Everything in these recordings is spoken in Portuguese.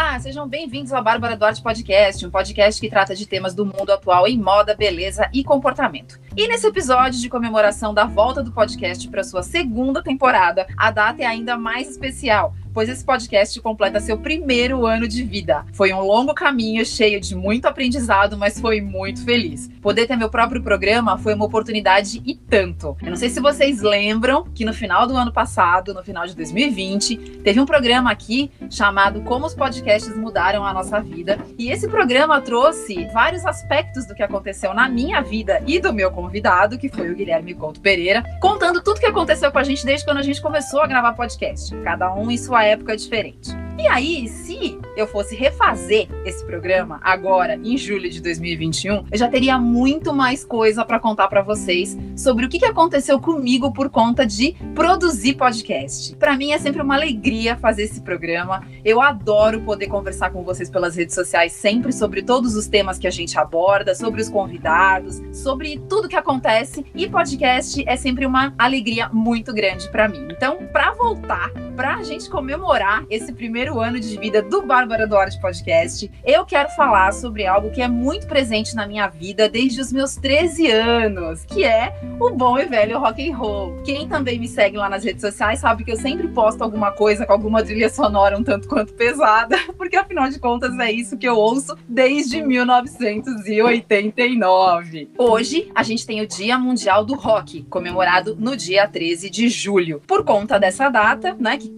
Olá, sejam bem-vindos ao Bárbara Duarte Podcast, um podcast que trata de temas do mundo atual em moda, beleza e comportamento. E nesse episódio de comemoração da volta do podcast para sua segunda temporada, a data é ainda mais especial, pois esse podcast completa seu primeiro ano de vida. Foi um longo caminho, cheio de muito aprendizado, mas foi muito feliz. Poder ter meu próprio programa foi uma oportunidade e tanto. Eu não sei se vocês lembram que no final do ano passado, no final de 2020, teve um programa aqui chamado Como os Podcasts Mudaram a Nossa Vida. E esse programa trouxe vários aspectos do que aconteceu na minha vida e do meu convidado, que foi o Guilherme Couto Pereira, contando tudo que aconteceu com a gente desde quando a gente começou a gravar podcast. Cada um em sua época diferente. E aí, se eu fosse refazer esse programa agora, em julho de 2021, eu já teria muito mais coisa para contar para vocês sobre o que aconteceu comigo por conta de produzir podcast. Para mim é sempre uma alegria fazer esse programa. Eu adoro poder conversar com vocês pelas redes sociais sempre sobre todos os temas que a gente aborda, sobre os convidados, sobre tudo que acontece. E podcast é sempre uma alegria muito grande para mim. Então, para voltar, para a gente comemorar esse primeiro ano de vida do Bárbara Duarte Podcast, eu quero falar sobre algo que é muito presente na minha vida desde os meus 13 anos, que é o bom e velho rock and roll. Quem também me segue lá nas redes sociais sabe que eu sempre posto alguma coisa com alguma trilha sonora um tanto quanto pesada, porque afinal de contas é isso que eu ouço desde 1989. Hoje a gente tem o Dia Mundial do Rock, comemorado no dia 13 de julho. Por conta dessa data, né, que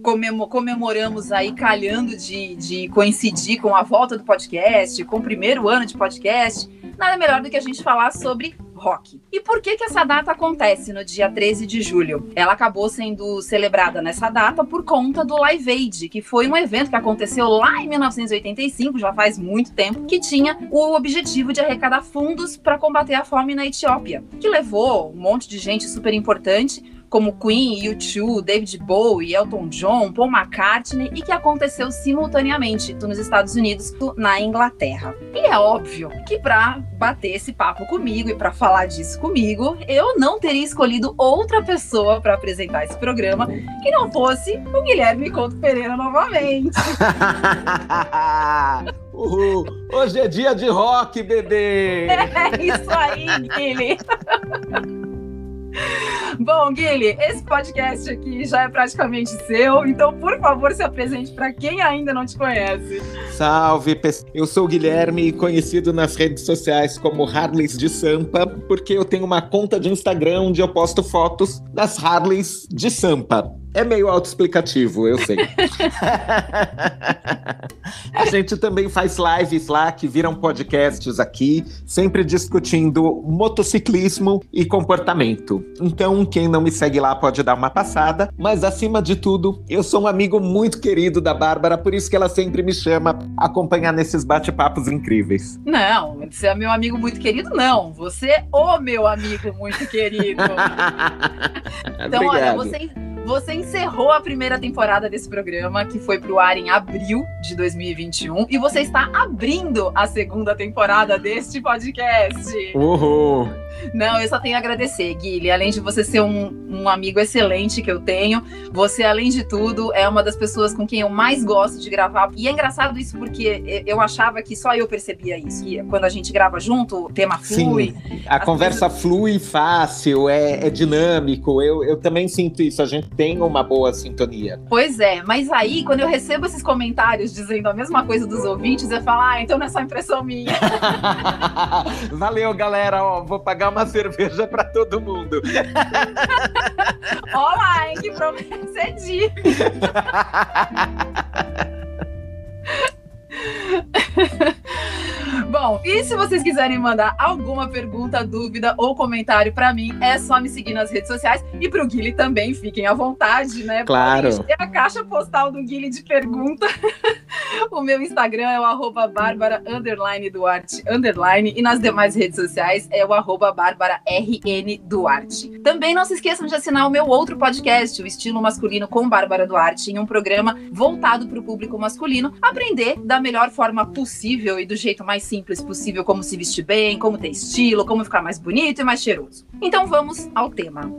comemoramos aí calhando de, de coincidir com a volta do podcast, com o primeiro ano de podcast, nada melhor do que a gente falar sobre rock. E por que que essa data acontece no dia 13 de julho? Ela acabou sendo celebrada nessa data por conta do Live Aid, que foi um evento que aconteceu lá em 1985, já faz muito tempo, que tinha o objetivo de arrecadar fundos para combater a fome na Etiópia, que levou um monte de gente super importante como Queen, U2, David Bowie, Elton John, Paul McCartney e que aconteceu simultaneamente nos Estados Unidos na Inglaterra. E é óbvio que para bater esse papo comigo e para falar disso comigo, eu não teria escolhido outra pessoa para apresentar esse programa que não fosse o Guilherme Couto Pereira novamente. Uhul. Hoje é dia de rock, bebê! É isso aí, Guilherme! Bom, Guilherme, esse podcast aqui já é praticamente seu, então por favor se apresente para quem ainda não te conhece. Salve, eu sou o Guilherme, conhecido nas redes sociais como Harleys de Sampa, porque eu tenho uma conta de Instagram onde eu posto fotos das Harleys de Sampa. É meio autoexplicativo, eu sei. a gente também faz lives lá que viram podcasts aqui, sempre discutindo motociclismo e comportamento. Então, quem não me segue lá pode dar uma passada, mas acima de tudo, eu sou um amigo muito querido da Bárbara, por isso que ela sempre me chama a acompanhar nesses bate-papos incríveis. Não, você é meu amigo muito querido, não. Você é o meu amigo muito querido. então, Obrigado. olha, você você encerrou a primeira temporada desse programa, que foi pro ar em abril de 2021, e você está abrindo a segunda temporada deste podcast. Uhul! Não, eu só tenho a agradecer, Guilherme. Além de você ser um, um, amigo excelente que eu tenho, você, além de tudo, é uma das pessoas com quem eu mais gosto de gravar. E é engraçado isso porque eu achava que só eu percebia isso. E quando a gente grava junto, o tema flui. Sim, a conversa coisas... flui fácil, é, é dinâmico. Eu, eu também sinto isso. A gente tem uma boa sintonia. Pois é, mas aí, quando eu recebo esses comentários dizendo a mesma coisa dos ouvintes, eu falo, ah, então não é só impressão minha. Valeu, galera. Ó, vou pagar uma cerveja para todo mundo. Olá, hein? Que promessa é de. Bom, e se vocês quiserem mandar alguma pergunta, dúvida ou comentário para mim, é só me seguir nas redes sociais e pro Guile também, fiquem à vontade, né? Claro. É a caixa postal do Guile de pergunta. o meu Instagram é o arroba bárbara, underline, Duarte, underline, e nas demais redes sociais é o arroba bárbara, RN Duarte. Também não se esqueçam de assinar o meu outro podcast, o Estilo Masculino com Bárbara Duarte, em um programa voltado para o público masculino, aprender da melhor forma possível e do jeito mais simples simples possível como se vestir bem, como ter estilo, como ficar mais bonito e mais cheiroso. Então vamos ao tema.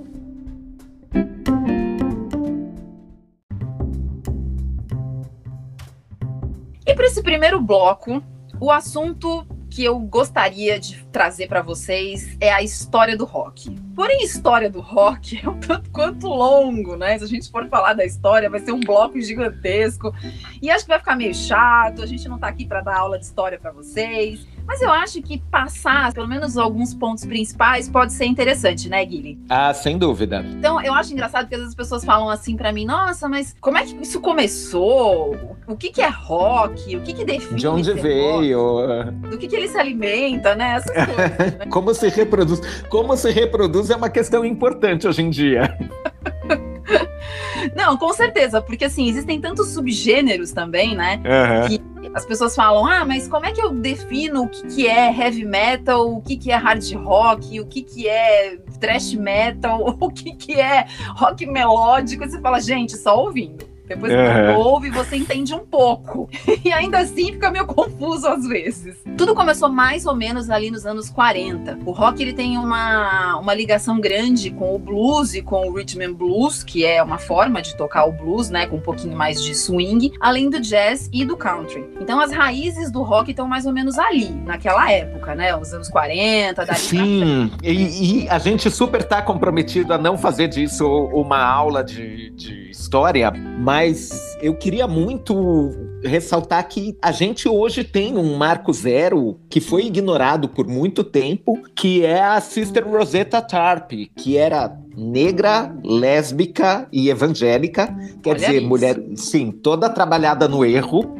E para esse primeiro bloco, o assunto que eu gostaria de trazer para vocês é a história do rock. Porém, a história do rock é um tanto quanto longo, né? Se a gente for falar da história, vai ser um bloco gigantesco. E acho que vai ficar meio chato, a gente não tá aqui para dar aula de história para vocês. Mas eu acho que passar, pelo menos alguns pontos principais, pode ser interessante, né, Guilherme? Ah, sem dúvida. Então, eu acho engraçado que às vezes as pessoas falam assim para mim: nossa, mas como é que isso começou? O que, que é rock? O que, que define? De onde veio? Rock? Do que, que ele se alimenta, né? Essas coisas. Né? como se reproduz? Como se reproduz é uma questão importante hoje em dia. Não, com certeza, porque assim, existem tantos subgêneros também, né? Uhum. Que as pessoas falam, ah, mas como é que eu defino o que, que é heavy metal, o que, que é hard rock, o que, que é thrash metal, o que, que é rock melódico? E você fala, gente, só ouvindo. Depois que uhum. ouve, você entende um pouco. E ainda assim fica meio confuso às vezes. Tudo começou mais ou menos ali nos anos 40. O rock ele tem uma, uma ligação grande com o blues e com o rhythm and blues, que é uma forma de tocar o blues, né, com um pouquinho mais de swing, além do jazz e do country. Então as raízes do rock estão mais ou menos ali, naquela época, né, os anos 40, dali Sim, e, e, a gente super tá comprometido a não fazer disso uma aula de, de história, mas eu queria muito ressaltar que a gente hoje tem um marco zero que foi ignorado por muito tempo, que é a Sister Rosetta Tarp, que era negra, lésbica e evangélica, quer Olha dizer, isso. mulher, sim, toda trabalhada no erro,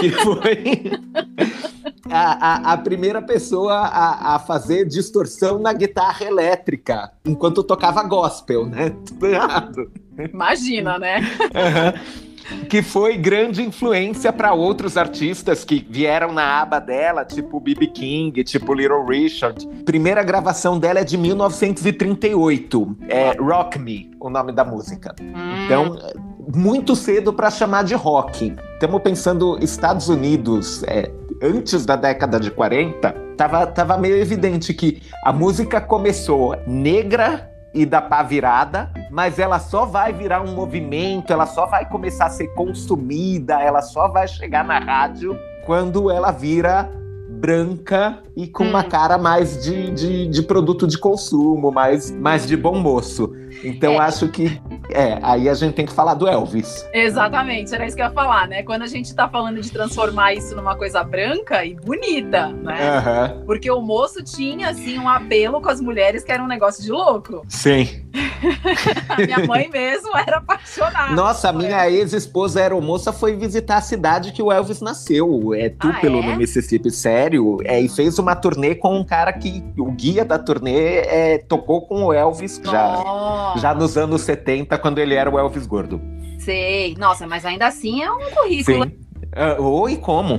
que foi a, a, a, primeira pessoa a, a, fazer distorção na guitarra elétrica, enquanto tocava gospel, né? Tudo errado. Imagina, né? Uhum que foi grande influência para outros artistas que vieram na aba dela, tipo B.B. King, tipo Little Richard. Primeira gravação dela é de 1938, é Rock Me, o nome da música. Hum. Então, muito cedo para chamar de rock. Estamos pensando Estados Unidos, é, antes da década de 40, tava, tava meio evidente que a música começou negra e da pá virada, mas ela só vai virar um movimento, ela só vai começar a ser consumida, ela só vai chegar na rádio quando ela vira branca e com hum. uma cara mais de, de, de, produto de consumo, mais, mais de bom moço. Então é. acho que é, aí a gente tem que falar do Elvis. Exatamente, era isso que eu ia falar, né? Quando a gente tá falando de transformar isso numa coisa branca e bonita, né? Uhum. Porque o moço tinha, assim, um apelo com as mulheres que era um negócio de louco. Sim. A minha mãe mesmo era apaixonada. Nossa, a minha ex-esposa era moça, foi visitar a cidade que o Elvis nasceu. É Tupelo, ah, é? no Mississippi, sério. É, e fez uma turnê com um cara que o guia da turnê é, tocou com o Elvis já, já nos anos 70 quando ele era o Elvis gordo. Sei. Nossa, mas ainda assim é um currículo. Sim. Uh, ou e como?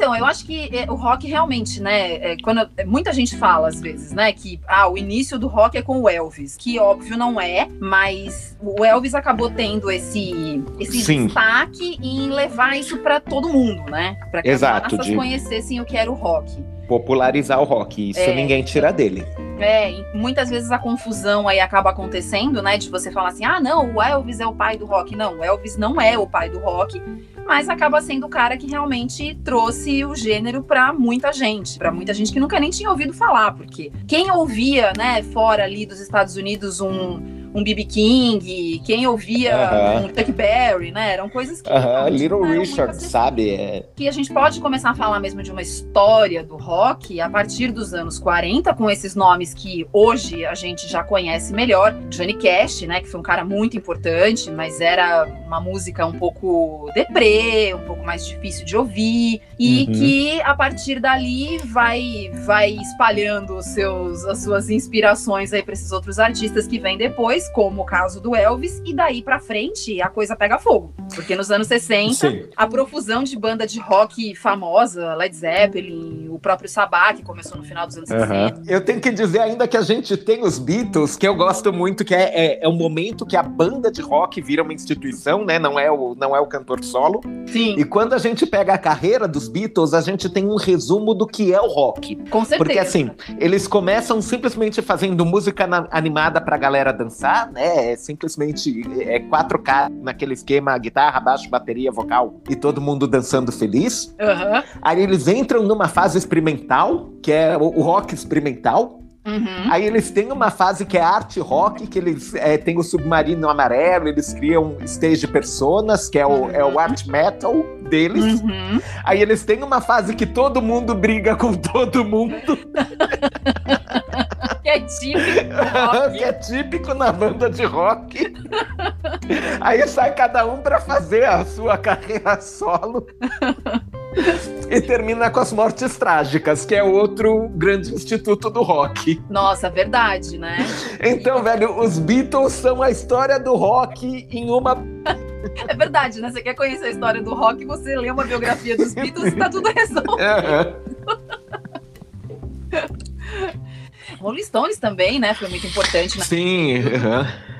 Então, eu acho que é, o rock realmente, né? É, quando muita gente fala às vezes, né, que ah, o início do rock é com o Elvis, que óbvio não é, mas o Elvis acabou tendo esse esse Sim. destaque em levar isso para todo mundo, né? Para que Exato, as massas de... conhecessem o que era o rock popularizar o rock. Isso é, ninguém tira dele. É, muitas vezes a confusão aí acaba acontecendo, né? De você falar assim: ah, não, o Elvis é o pai do rock. Não, o Elvis não é o pai do rock, mas acaba sendo o cara que realmente trouxe o gênero para muita gente, para muita gente que nunca nem tinha ouvido falar, porque quem ouvia, né, fora ali dos Estados Unidos um um B.B. King, quem ouvia uh -huh. um Chuck Berry, né? Eram coisas que. Uh -huh. Little Richard, sabe? É... Que a gente pode começar a falar mesmo de uma história do rock a partir dos anos 40, com esses nomes que hoje a gente já conhece melhor. Johnny Cash, né? Que foi um cara muito importante, mas era uma música um pouco deprê, um pouco mais difícil de ouvir. E uhum. que a partir dali vai, vai espalhando os seus, as suas inspirações aí para esses outros artistas que vêm depois como o caso do Elvis, e daí para frente a coisa pega fogo. Porque nos anos 60, Sim. a profusão de banda de rock famosa, Led Zeppelin, o próprio Sabá, que começou no final dos anos uhum. 60. Eu tenho que dizer ainda que a gente tem os Beatles, que eu gosto muito, que é, é, é um momento que a banda de rock vira uma instituição, né? Não é o, não é o cantor solo. Sim. E quando a gente pega a carreira dos Beatles, a gente tem um resumo do que é o rock. Com certeza. Porque assim, eles começam simplesmente fazendo música na, animada pra galera dançar, né? É simplesmente é 4K naquele esquema, guitarra, baixo, bateria, vocal e todo mundo dançando feliz. Uhum. Aí eles entram numa fase experimental, que é o, o rock experimental, Uhum. Aí eles têm uma fase que é arte rock, que eles é, têm o submarino amarelo, eles criam stage personas, que é o, uhum. é o art metal deles. Uhum. Aí eles têm uma fase que todo mundo briga com todo mundo. que é típico. que é típico na banda de rock. Aí sai cada um para fazer a sua carreira solo. e termina com as mortes trágicas, que é outro grande instituto do rock. Nossa, verdade, né? Então, velho, os Beatles são a história do rock em uma é verdade, né? Você quer conhecer a história do rock, você lê uma biografia dos Beatles e tá tudo resolvido. Rolling Stones também, né? Foi muito importante. Né? Sim. Uhum.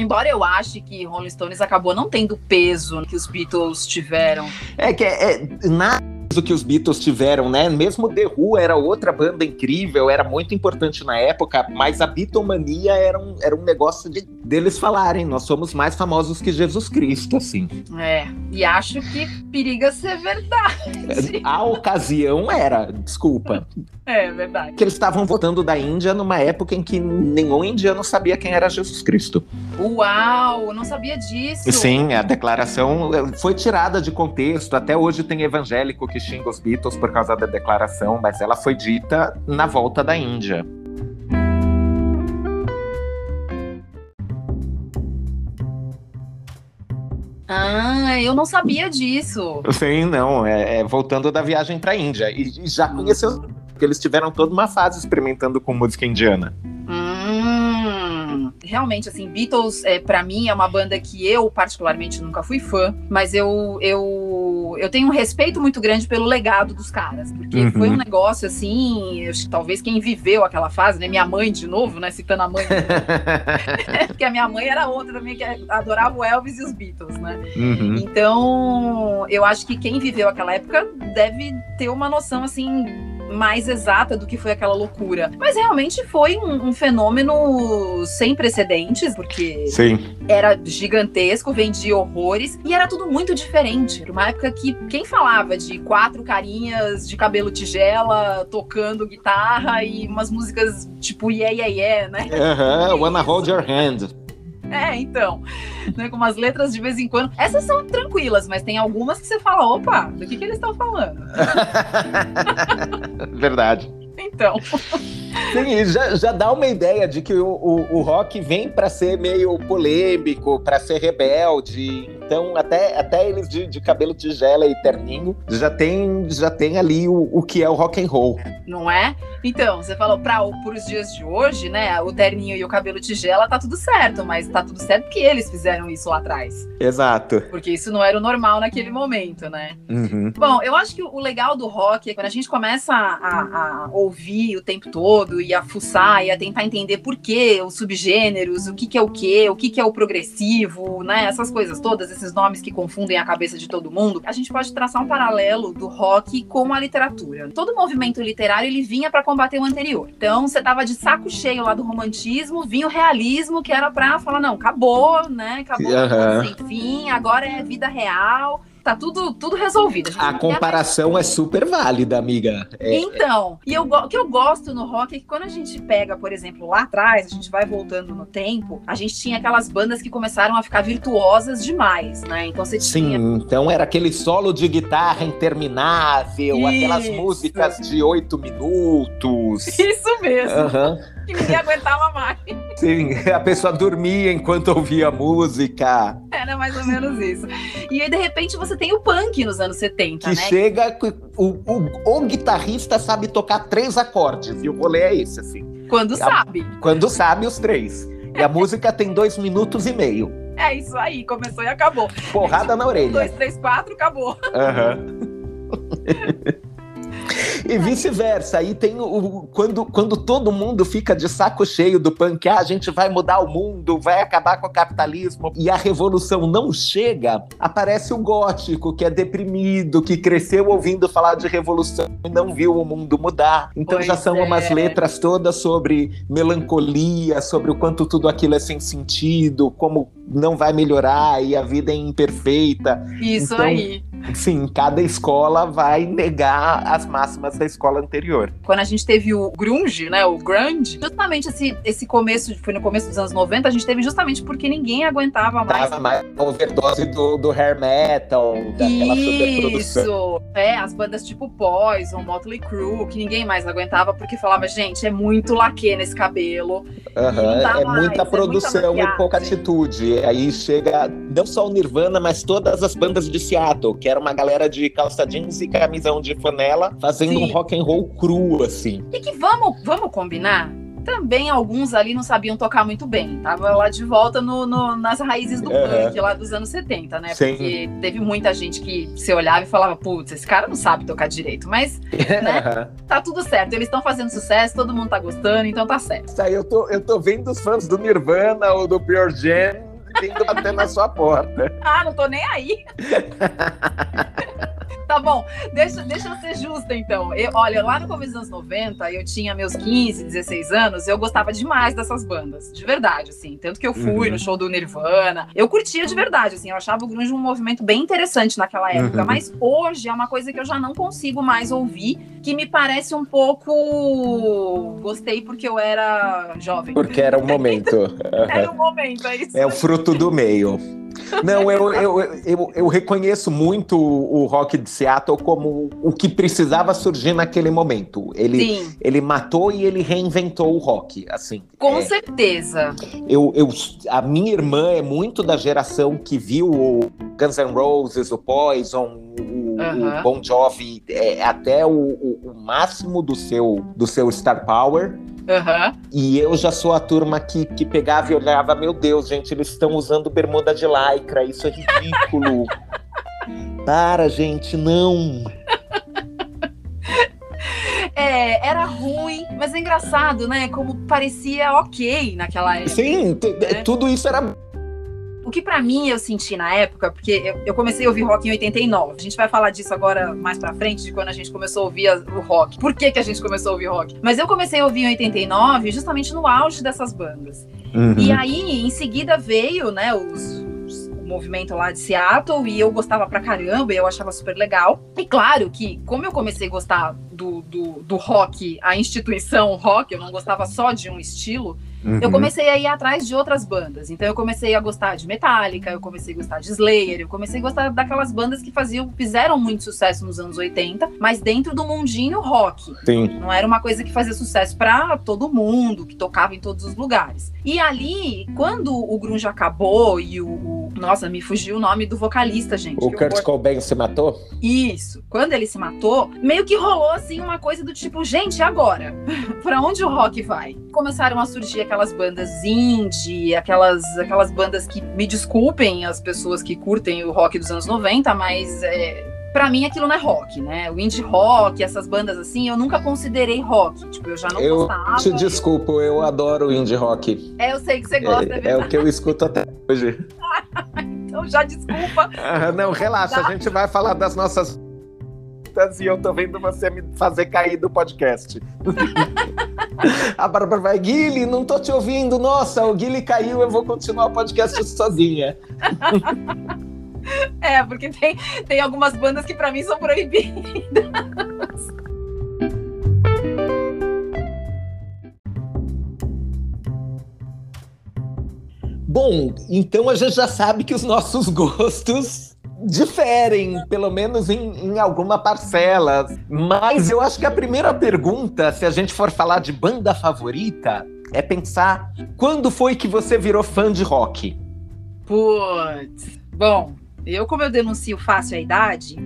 Embora eu ache que Rolling Stones acabou não tendo o peso que os Beatles tiveram. É que é, é na do que os Beatles tiveram, né? Mesmo The Who era outra banda incrível, era muito importante na época, mas a Beatlemania era um, era um negócio de, deles falarem, nós somos mais famosos que Jesus Cristo, assim. É, e acho que periga ser verdade. A ocasião era, desculpa. É, verdade. Que eles estavam voltando da Índia numa época em que nenhum indiano sabia quem era Jesus Cristo. Uau, eu não sabia disso. Sim, a declaração foi tirada de contexto. Até hoje tem evangélico que xinga os Beatles por causa da declaração, mas ela foi dita na volta da Índia. Ah, eu não sabia disso. Sim, não. É, é voltando da viagem para a Índia. E, e já conheceu, porque eles tiveram toda uma fase experimentando com música indiana. Hum, realmente, assim, Beatles, é, para mim, é uma banda que eu, particularmente, nunca fui fã, mas eu, eu, eu tenho um respeito muito grande pelo legado dos caras, porque uhum. foi um negócio, assim, acho que talvez quem viveu aquela fase, né, minha mãe de novo, né, citando a mãe, porque a minha mãe era outra também, que adorava o Elvis e os Beatles, né, uhum. então, eu acho que quem viveu aquela época deve ter uma noção, assim, mais exata do que foi aquela loucura. Mas realmente foi um, um fenômeno sem precedentes, porque Sim. era gigantesco, vendia horrores e era tudo muito diferente. Era uma época que quem falava de quatro carinhas de cabelo tigela tocando guitarra e umas músicas tipo yeah, yeah, yeah, né? Aham, uh -huh, Wanna Hold Your Hand. É, então. Né, com umas letras de vez em quando. Essas são tranquilas, mas tem algumas que você fala, opa, do que, que eles estão falando? Verdade. Então. Sim, já, já dá uma ideia de que o, o, o rock vem para ser meio polêmico, para ser rebelde. Então, até, até eles de, de cabelo tigela e terninho já tem, já tem ali o, o que é o rock and roll. Não é? Então, você falou para os dias de hoje, né? O terninho e o cabelo tigela tá tudo certo, mas tá tudo certo porque eles fizeram isso lá atrás. Exato. Porque isso não era o normal naquele momento, né? Uhum. Bom, eu acho que o legal do rock é quando a gente começa a, a ouvir o tempo todo e a fuçar e a tentar entender por que os subgêneros, o que, que é o que, o que, que é o progressivo, né? Essas coisas todas, esses nomes que confundem a cabeça de todo mundo. A gente pode traçar um paralelo do rock com a literatura. Todo movimento literário ele vinha para combater o anterior. Então, você tava de saco cheio lá do romantismo, vinha o realismo, que era pra falar, não, acabou, né? Acabou, uhum. sem fim, agora é vida real tá tudo, tudo resolvido. A, a comparação é super válida, amiga. É, então, e eu, o que eu gosto no rock é que quando a gente pega, por exemplo, lá atrás, a gente vai voltando no tempo, a gente tinha aquelas bandas que começaram a ficar virtuosas demais, né? Então você tinha. Sim, então era aquele solo de guitarra interminável, Isso. aquelas músicas de oito minutos. Isso mesmo. Uhum que ninguém aguentava mais. Sim, a pessoa dormia enquanto ouvia música. Era mais ou menos isso. E aí, de repente, você tem o punk nos anos 70, que né? chega, o, o, o, guitarrista sabe tocar três acordes, e o rolê é esse, assim. Quando a, sabe. Quando sabe os três. E a música tem dois minutos e meio. É isso aí, começou e acabou. Porrada na orelha. Um, dois, três, quatro, acabou. Aham. Uhum. E vice-versa. Aí tem o. Quando, quando todo mundo fica de saco cheio do punk, ah, a gente vai mudar o mundo, vai acabar com o capitalismo, e a revolução não chega, aparece o gótico, que é deprimido, que cresceu ouvindo falar de revolução e não viu o mundo mudar. Então pois já são é. umas letras todas sobre melancolia, sobre o quanto tudo aquilo é sem sentido, como não vai melhorar e a vida é imperfeita. Isso então, aí. Sim, cada escola vai negar as máximas da escola anterior. Quando a gente teve o grunge, né, o grunge, justamente esse, esse começo, foi no começo dos anos 90, a gente teve justamente porque ninguém aguentava mais. Tava mais a overdose do, do hair metal, daquela Isso, é, as bandas tipo Poison, Motley Crue, que ninguém mais aguentava porque falava, gente, é muito laque nesse cabelo. É mais, muita produção é muita e pouca atitude. Aí chega não só o Nirvana, mas todas as bandas de Seattle, que era uma galera de calça jeans e camisão de flanela, fazendo Sim. um rock and roll cru, assim. E que vamos, vamos combinar? também alguns ali não sabiam tocar muito bem. Tava lá de volta no, no nas raízes do uhum. punk lá dos anos 70, né? Sim. Porque teve muita gente que se olhava e falava, putz, esse cara não sabe tocar direito. Mas, né, tá tudo certo. Eles estão fazendo sucesso, todo mundo tá gostando, então tá certo. Isso aí, eu tô, eu tô vendo os fãs do Nirvana ou do Pure Jam vindo bater na sua porta. Ah, não tô nem aí. Tá bom, deixa, deixa eu ser justa então. Eu, olha, lá no começo dos anos 90, eu tinha meus 15, 16 anos, eu gostava demais dessas bandas, de verdade, assim. Tanto que eu fui uhum. no show do Nirvana. Eu curtia de verdade, assim. Eu achava o grunge um movimento bem interessante naquela época. Uhum. Mas hoje é uma coisa que eu já não consigo mais ouvir, que me parece um pouco. Gostei porque eu era jovem. Porque era o momento. Uhum. era o momento, é isso. É o fruto do meio. Não, eu, eu, eu, eu, reconheço muito o rock de Seattle como o que precisava surgir naquele momento. Ele, Sim. ele matou e ele reinventou o rock, assim. Com é, certeza. Eu, eu, a minha irmã é muito da geração que viu o Guns N' Roses, o Poison, o, uhum. o Bon Jovi é, até o, o, o máximo do seu, do seu star power. Uhum. E eu já sou a turma que, que pegava e olhava, meu Deus, gente, eles estão usando bermuda de lycra, isso é ridículo. Para, gente, não. É, era ruim, mas é engraçado, né? Como parecia ok naquela época. Sim, né? tudo isso era o que para mim eu senti na época, porque eu, eu, comecei a ouvir rock em 89. A gente vai falar disso agora mais pra frente, de quando a gente começou a ouvir a, o rock. Por que, que a gente começou a ouvir rock? Mas eu comecei a ouvir em 89 justamente no auge dessas bandas. Uhum. E aí, em seguida, veio, né, os, o movimento lá de Seattle e eu gostava pra caramba, e eu achava super legal. E claro que, como eu comecei a gostar do, do, do rock, a instituição rock, eu não gostava só de um estilo, Uhum. Eu comecei a ir atrás de outras bandas. Então eu comecei a gostar de Metallica, eu comecei a gostar de Slayer, eu comecei a gostar daquelas bandas que faziam, fizeram muito sucesso nos anos 80, mas dentro do mundinho rock. Sim. Não era uma coisa que fazia sucesso para todo mundo, que tocava em todos os lugares. E ali, quando o grunge acabou e o, o nossa, me fugiu o nome do vocalista, gente. O Kurt Cobain se matou? Isso. Quando ele se matou, meio que rolou assim uma coisa do tipo, gente, agora? para onde o rock vai? Começaram a surgir aquelas aquelas bandas indie, aquelas, aquelas bandas que, me desculpem as pessoas que curtem o rock dos anos 90, mas é, para mim aquilo não é rock, né? O indie rock, essas bandas assim, eu nunca considerei rock. Tipo, eu já não eu gostava. Te desculpo, eu adoro o indie rock. É, eu sei que você gosta, é, é, é o que eu escuto até hoje. então já desculpa. Ah, não, relaxa, a gente vai falar das nossas e eu tô vendo você me fazer cair do podcast. a Bárbara vai, Guile, não tô te ouvindo. Nossa, o Guile caiu, eu vou continuar o podcast sozinha. é, porque tem, tem algumas bandas que para mim são proibidas. Bom, então a gente já sabe que os nossos gostos diferem, pelo menos em, em alguma parcela. Mas eu acho que a primeira pergunta, se a gente for falar de banda favorita, é pensar quando foi que você virou fã de rock? Putz, bom, eu como eu denuncio fácil a idade,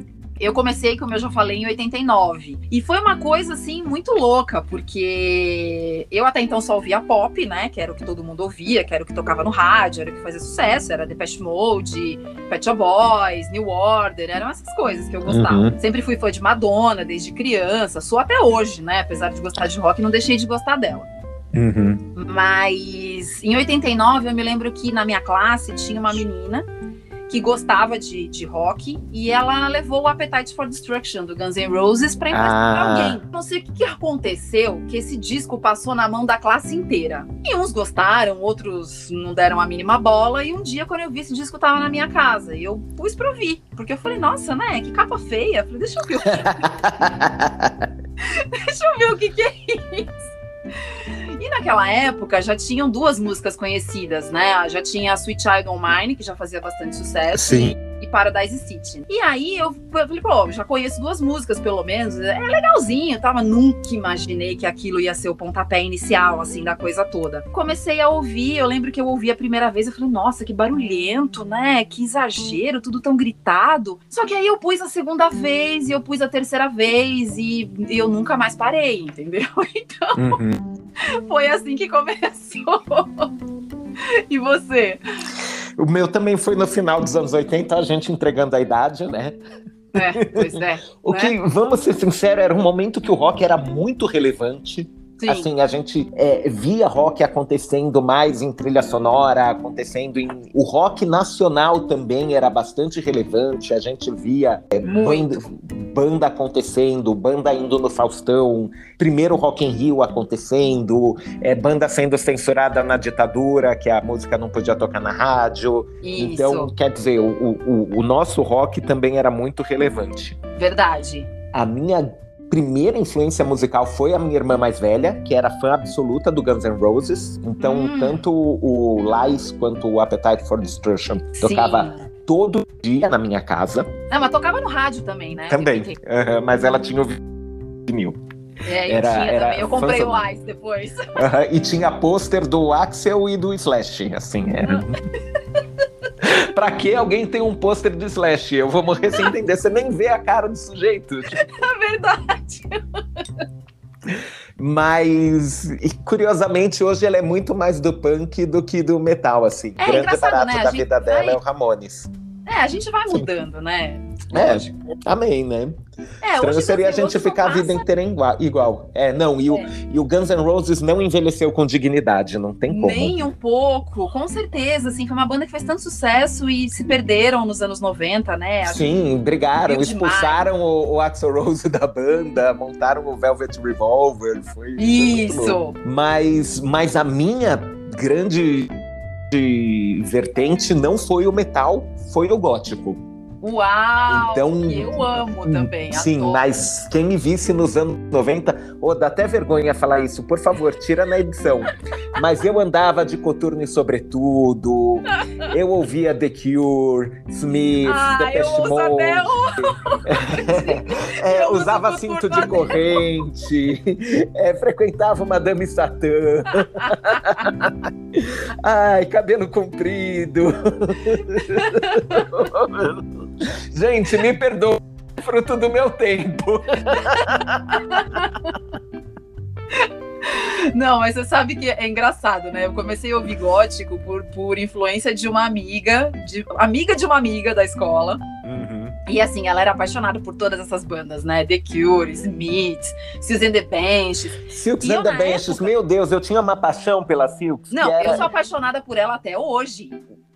Eu comecei, como eu já falei, em 89. E foi uma coisa, assim, muito louca, porque eu até então só ouvia pop, né? Que era o que todo mundo ouvia, que era o que tocava no rádio, era o que fazia sucesso, era Depeche Mode, Pet Shop Boys, New Order, eram essas coisas que eu gostava. Uhum. Sempre fui fã de Madonna desde criança, sou até hoje, né? Apesar de gostar de rock, não deixei de gostar dela. Uhum. Mas em 89 eu me lembro que na minha classe tinha uma menina que gostava de, de rock e ela levou o Appetite for Destruction do Guns N' Roses para emprestar ah. alguém. Não sei o que, que aconteceu, que esse disco passou na mão da classe inteira. E uns gostaram, outros não deram a mínima bola. E um dia, quando eu vi esse disco, tava na minha casa. E eu pus pra ouvir. Porque eu falei, nossa, né? Que capa feia. Eu falei, deixa eu ver o que. deixa eu ver o que, que é isso. Naquela época já tinham duas músicas conhecidas, né? Já tinha a Sweet Child on Mine, que já fazia bastante sucesso. Sim e Paradise City. E aí eu falei, pô, já conheço duas músicas pelo menos, é legalzinho, tá? Mas nunca imaginei que aquilo ia ser o pontapé inicial, assim, da coisa toda. Comecei a ouvir, eu lembro que eu ouvi a primeira vez, eu falei, nossa, que barulhento, né? Que exagero, tudo tão gritado. Só que aí eu pus a segunda vez e eu pus a terceira vez e, e eu nunca mais parei, entendeu? Então, uhum. foi assim que começou. e você? O meu também foi no final dos anos 80, a gente entregando a idade, né? É, pois é. o que, né? vamos ser sinceros, era um momento que o rock era muito relevante. Sim. Assim, a gente é, via rock acontecendo mais em trilha sonora, acontecendo em. O rock nacional também era bastante relevante. A gente via é, banda, banda, acontecendo, banda indo no Faustão, primeiro Rock in Rio acontecendo, é, banda sendo censurada na ditadura, que a música não podia tocar na rádio. Isso. Então, quer dizer, o, o, o nosso rock também era muito relevante. Verdade. A minha primeira influência musical foi a minha irmã mais velha, que era fã absoluta do Guns N' Roses. Então, hum. tanto o Lies quanto o Appetite for Destruction Sim. tocava todo dia na minha casa. Não, mas tocava no rádio também, né? Também. Uhum, mas ela tinha o vinil. É, era, tinha era também. Eu comprei o Ice depois. Uhum, e tinha pôster do Axel e do Slash, assim, era. Pra que alguém tem um pôster de Slash? Eu vou morrer sem entender. Você nem vê a cara do sujeito. É verdade. Mas, curiosamente, hoje ela é muito mais do punk do que do metal, assim. É, Grande barato né? da vida dela é o Ramones. É, a gente vai mudando, Sim. né? É, amém, né? É, Estranho seria a gente ficar a vida inteira igual, igual. É, não, e, é. O, e o Guns N' Roses não envelheceu com dignidade, não tem como. Nem um pouco, com certeza, assim, foi uma banda que fez tanto sucesso e se perderam nos anos 90, né? Sim, brigaram, expulsaram o, o, Axel Rose da banda, montaram o Velvet Revolver, foi Isso! mas, mas a minha grande vertente não foi o metal, foi o gótico. Uau! Então, eu amo também. Sim, adoro. mas quem me visse nos anos 90, oh, dá até vergonha falar isso, por favor, tira na edição. mas eu andava de coturno e sobretudo, eu ouvia The Cure, Smith, ah, Depeche Mode. é, usava cinto de corrente, é, frequentava Madame Satã. Ai, cabelo comprido. Gente, me perdoe, fruto do meu tempo. Não, mas você sabe que é engraçado, né? Eu comecei a ouvir gótico por, por influência de uma amiga, de, amiga de uma amiga da escola. Uhum. E assim, ela era apaixonada por todas essas bandas, né? The Cure, Smith, Silks and the Benches. Silks and the Benches, época... meu Deus, eu tinha uma paixão pela Silks. Não, era... eu sou apaixonada por ela até hoje.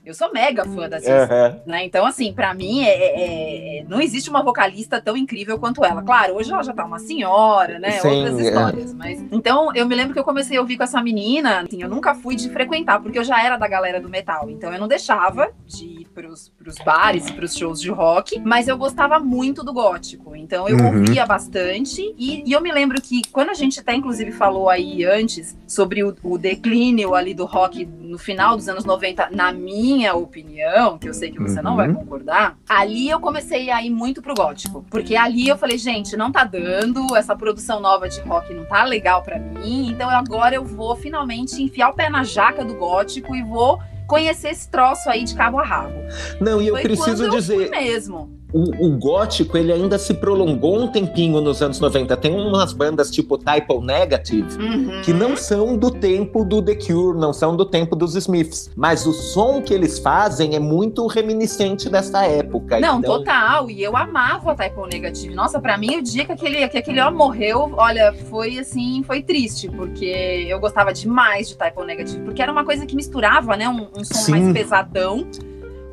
Eu sou mega fã da Cisco, uhum. né? Então, assim, para mim, é, é, é, não existe uma vocalista tão incrível quanto ela. Claro, hoje ela já tá uma senhora, né? Sim, Outras é. histórias. É. Mas... Então, eu me lembro que eu comecei a ouvir com essa menina, assim, eu nunca fui de frequentar, porque eu já era da galera do metal. Então, eu não deixava de ir pros, pros bares, pros shows de rock, mas eu gostava muito do gótico. Então, eu uhum. ouvia bastante. E, e, eu me lembro que quando a gente até, inclusive, falou aí antes sobre o, o declínio ali do rock no final dos anos 90, na minha minha opinião, que eu sei que você uhum. não vai uhum. concordar, ali eu comecei a ir muito pro gótico. Porque ali eu falei, gente, não tá dando, essa produção nova de rock não tá legal para mim, então agora eu vou finalmente enfiar o pé na jaca do gótico e vou conhecer esse troço aí de cabo a rabo. Não, e eu Foi preciso dizer. mesmo. O, o, gótico ele ainda se prolongou um tempinho nos anos 90. Tem umas bandas tipo Type Negative uhum. que não são do tempo do The Cure, não são do tempo dos Smiths, mas o som que eles fazem é muito reminiscente dessa época. Não, então... total. E eu amava a Type Negative. Nossa, para mim o dia que aquele que aquele homem morreu, olha, foi assim, foi triste, porque eu gostava demais de Type Negative, porque era uma coisa que misturava, né, um, um som Sim. mais pesadão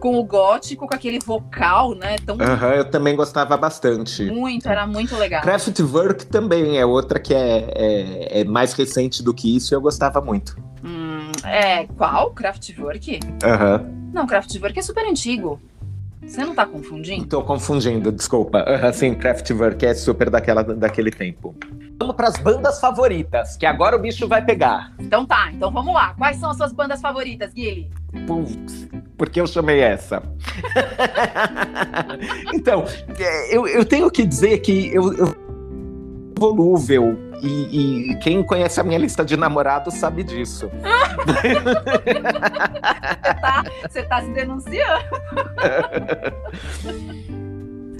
com o gótico, com aquele vocal, né? Tão... Uhum, eu também gostava bastante. Muito, era muito legal. Kraftwerk também é outra que é, é, é mais recente do que isso e eu gostava muito. Hum, é, qual? Kraftwerk? Aham. Uhum. Não, Kraftwerk é super antigo. Você não tá confundindo? Tô confundindo, desculpa. Uhum, sim, Kraftwerk é super daquela, daquele tempo. Vamos para as bandas favoritas, que agora o bicho vai pegar. Então tá, então vamos lá. Quais são as suas bandas favoritas, Guilherme? Putz, por que eu chamei essa? então, é, eu, eu tenho que dizer que eu, eu volúvel e, e, quem conhece a minha lista de namorados sabe disso. Você tá, tá se denunciando.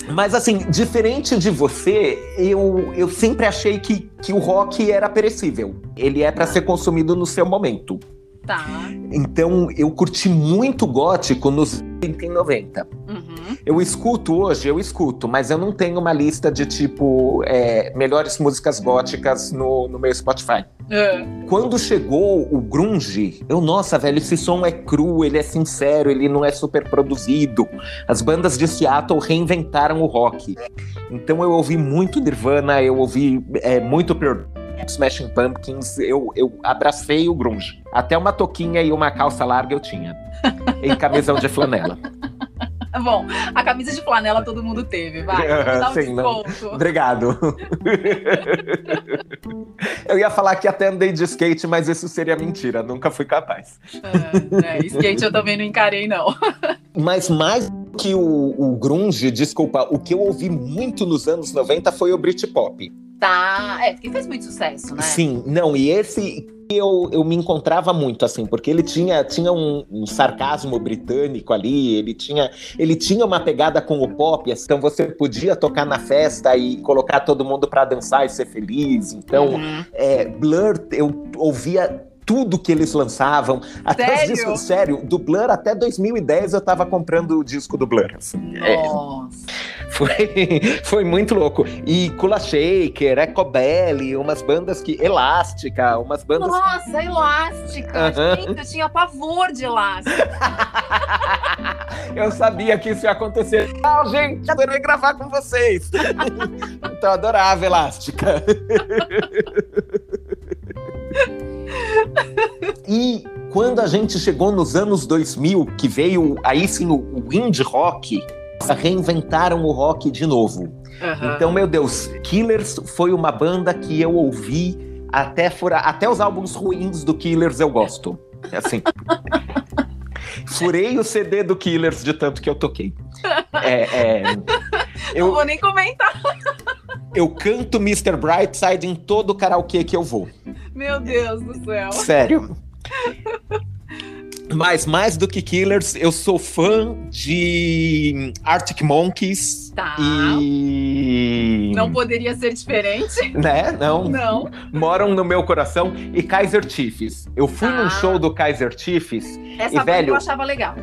Mas assim, diferente de você, eu, eu sempre achei que, que o rock era perecível. Ele é para ser consumido no seu momento. Tá. Então eu curti muito gótico nos 80 e 90. Uhum. Eu escuto hoje, eu escuto, mas eu não tenho uma lista de tipo é, melhores músicas góticas no, no meu Spotify. É. Quando chegou o grunge, eu, nossa, velho, esse som é cru, ele é sincero, ele não é super produzido. As bandas de Seattle reinventaram o rock. Então eu ouvi muito Nirvana, eu ouvi é, muito Pearl Smashing Pumpkins, eu, eu abracei o grunge. Até uma toquinha e uma calça larga eu tinha. em camisão de flanela. Bom, a camisa de flanela todo mundo teve, vai. Vamos Sim, um Obrigado. eu ia falar que até andei de skate, mas isso seria mentira. Nunca fui capaz. É, é, skate eu também não encarei, não. mas mais que o, o grunge, desculpa, o que eu ouvi muito nos anos 90 foi o Britpop. Tá, é, porque fez muito sucesso, né? Sim, não, e esse eu, eu me encontrava muito, assim, porque ele tinha, tinha um, um, sarcasmo britânico ali, ele tinha, ele tinha uma pegada com o pop, assim, então você podia tocar na festa e colocar todo mundo para dançar e ser feliz. Então, uhum. é, Blur, eu ouvia tudo que eles lançavam. Até sério? os discos, sério, do Blur até 2010 eu tava comprando o disco do Blur. Assim, é. Nossa. É, foi, foi muito louco. E Kula Shaker, Ecobelly, umas bandas que. Elástica, umas bandas. Nossa, Elástica! Gente, eu tinha pavor de Elástica. eu sabia que isso ia acontecer. Ah, gente, adorei gravar com vocês. então eu adorava Elástica. E quando a gente chegou nos anos 2000, que veio aí sim o, o indie rock, reinventaram o rock de novo. Uhum. Então, meu Deus, Killers foi uma banda que eu ouvi até fora, até os álbuns ruins do Killers eu gosto. É assim. Furei o CD do Killers de tanto que eu toquei. É, é, eu, Não vou nem comentar. Eu canto Mr. Brightside em todo karaokê que eu vou. Meu Deus do céu. Sério. Mas mais do que Killers, eu sou fã de Arctic Monkeys. Tá. E. Não poderia ser diferente. Né? Não. Não. Moram no meu coração. E Kaiser Chiefs. Eu fui tá. num show do Kaiser Chiefs. Essa e, velho, eu achava legal.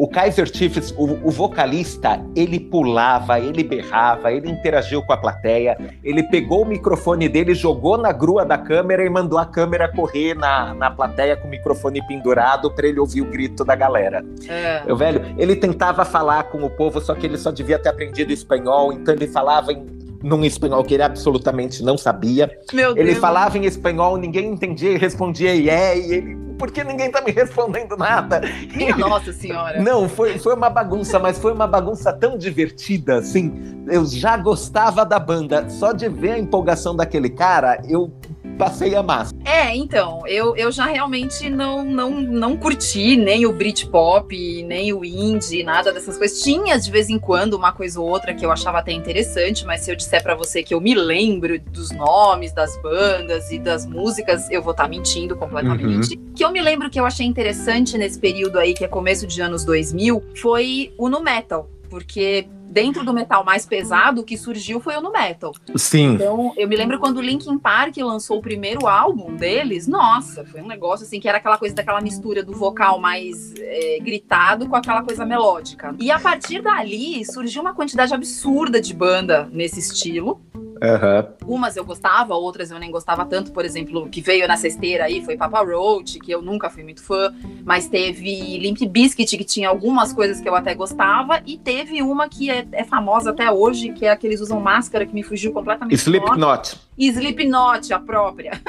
O Kaiser Chiefs, o, o, vocalista, ele pulava, ele berrava, ele interagiu com a plateia, ele pegou o microfone dele, jogou na grua da câmera e mandou a câmera correr na, na plateia com o microfone pendurado para ele ouvir o grito da galera. É. Eu, velho, ele tentava falar com o povo, só que ele só devia ter aprendido espanhol, então ele falava em num espanhol que ele absolutamente não sabia. Meu ele Deus. falava em espanhol, ninguém entendia e respondia yeah, e ele, por que ninguém tá me respondendo nada? Minha nossa senhora. Não, foi, foi uma bagunça, mas foi uma bagunça tão divertida, assim. Eu já gostava da banda, só de ver a empolgação daquele cara, eu passei a massa. É, então, eu, eu já realmente não, não, não curti nem o Britpop, nem o indie, nada dessas coisas. Tinha de vez em quando uma coisa ou outra que eu achava até interessante, mas se eu disser para você que eu me lembro dos nomes das bandas e das músicas, eu vou estar tá mentindo completamente. Uhum. Que eu me lembro que eu achei interessante nesse período aí, que é começo de anos 2000, foi o no metal porque dentro do metal mais pesado, o que surgiu foi o no metal. Sim. Então, eu me lembro quando o Linkin Park lançou o primeiro álbum deles, nossa, foi um negócio assim que era aquela coisa daquela mistura do vocal mais é, gritado com aquela coisa melódica. E a partir dali surgiu uma quantidade absurda de banda nesse estilo. Uhum. Umas eu gostava, outras eu nem gostava tanto. Por exemplo, que veio nessa esteira aí foi Papa Roach, que eu nunca fui muito fã. Mas teve Limp Bizkit, que tinha algumas coisas que eu até gostava. E teve uma que é, é famosa até hoje, que é a que eles usam máscara, que me fugiu completamente. Slipknot. E Slipknot, a própria.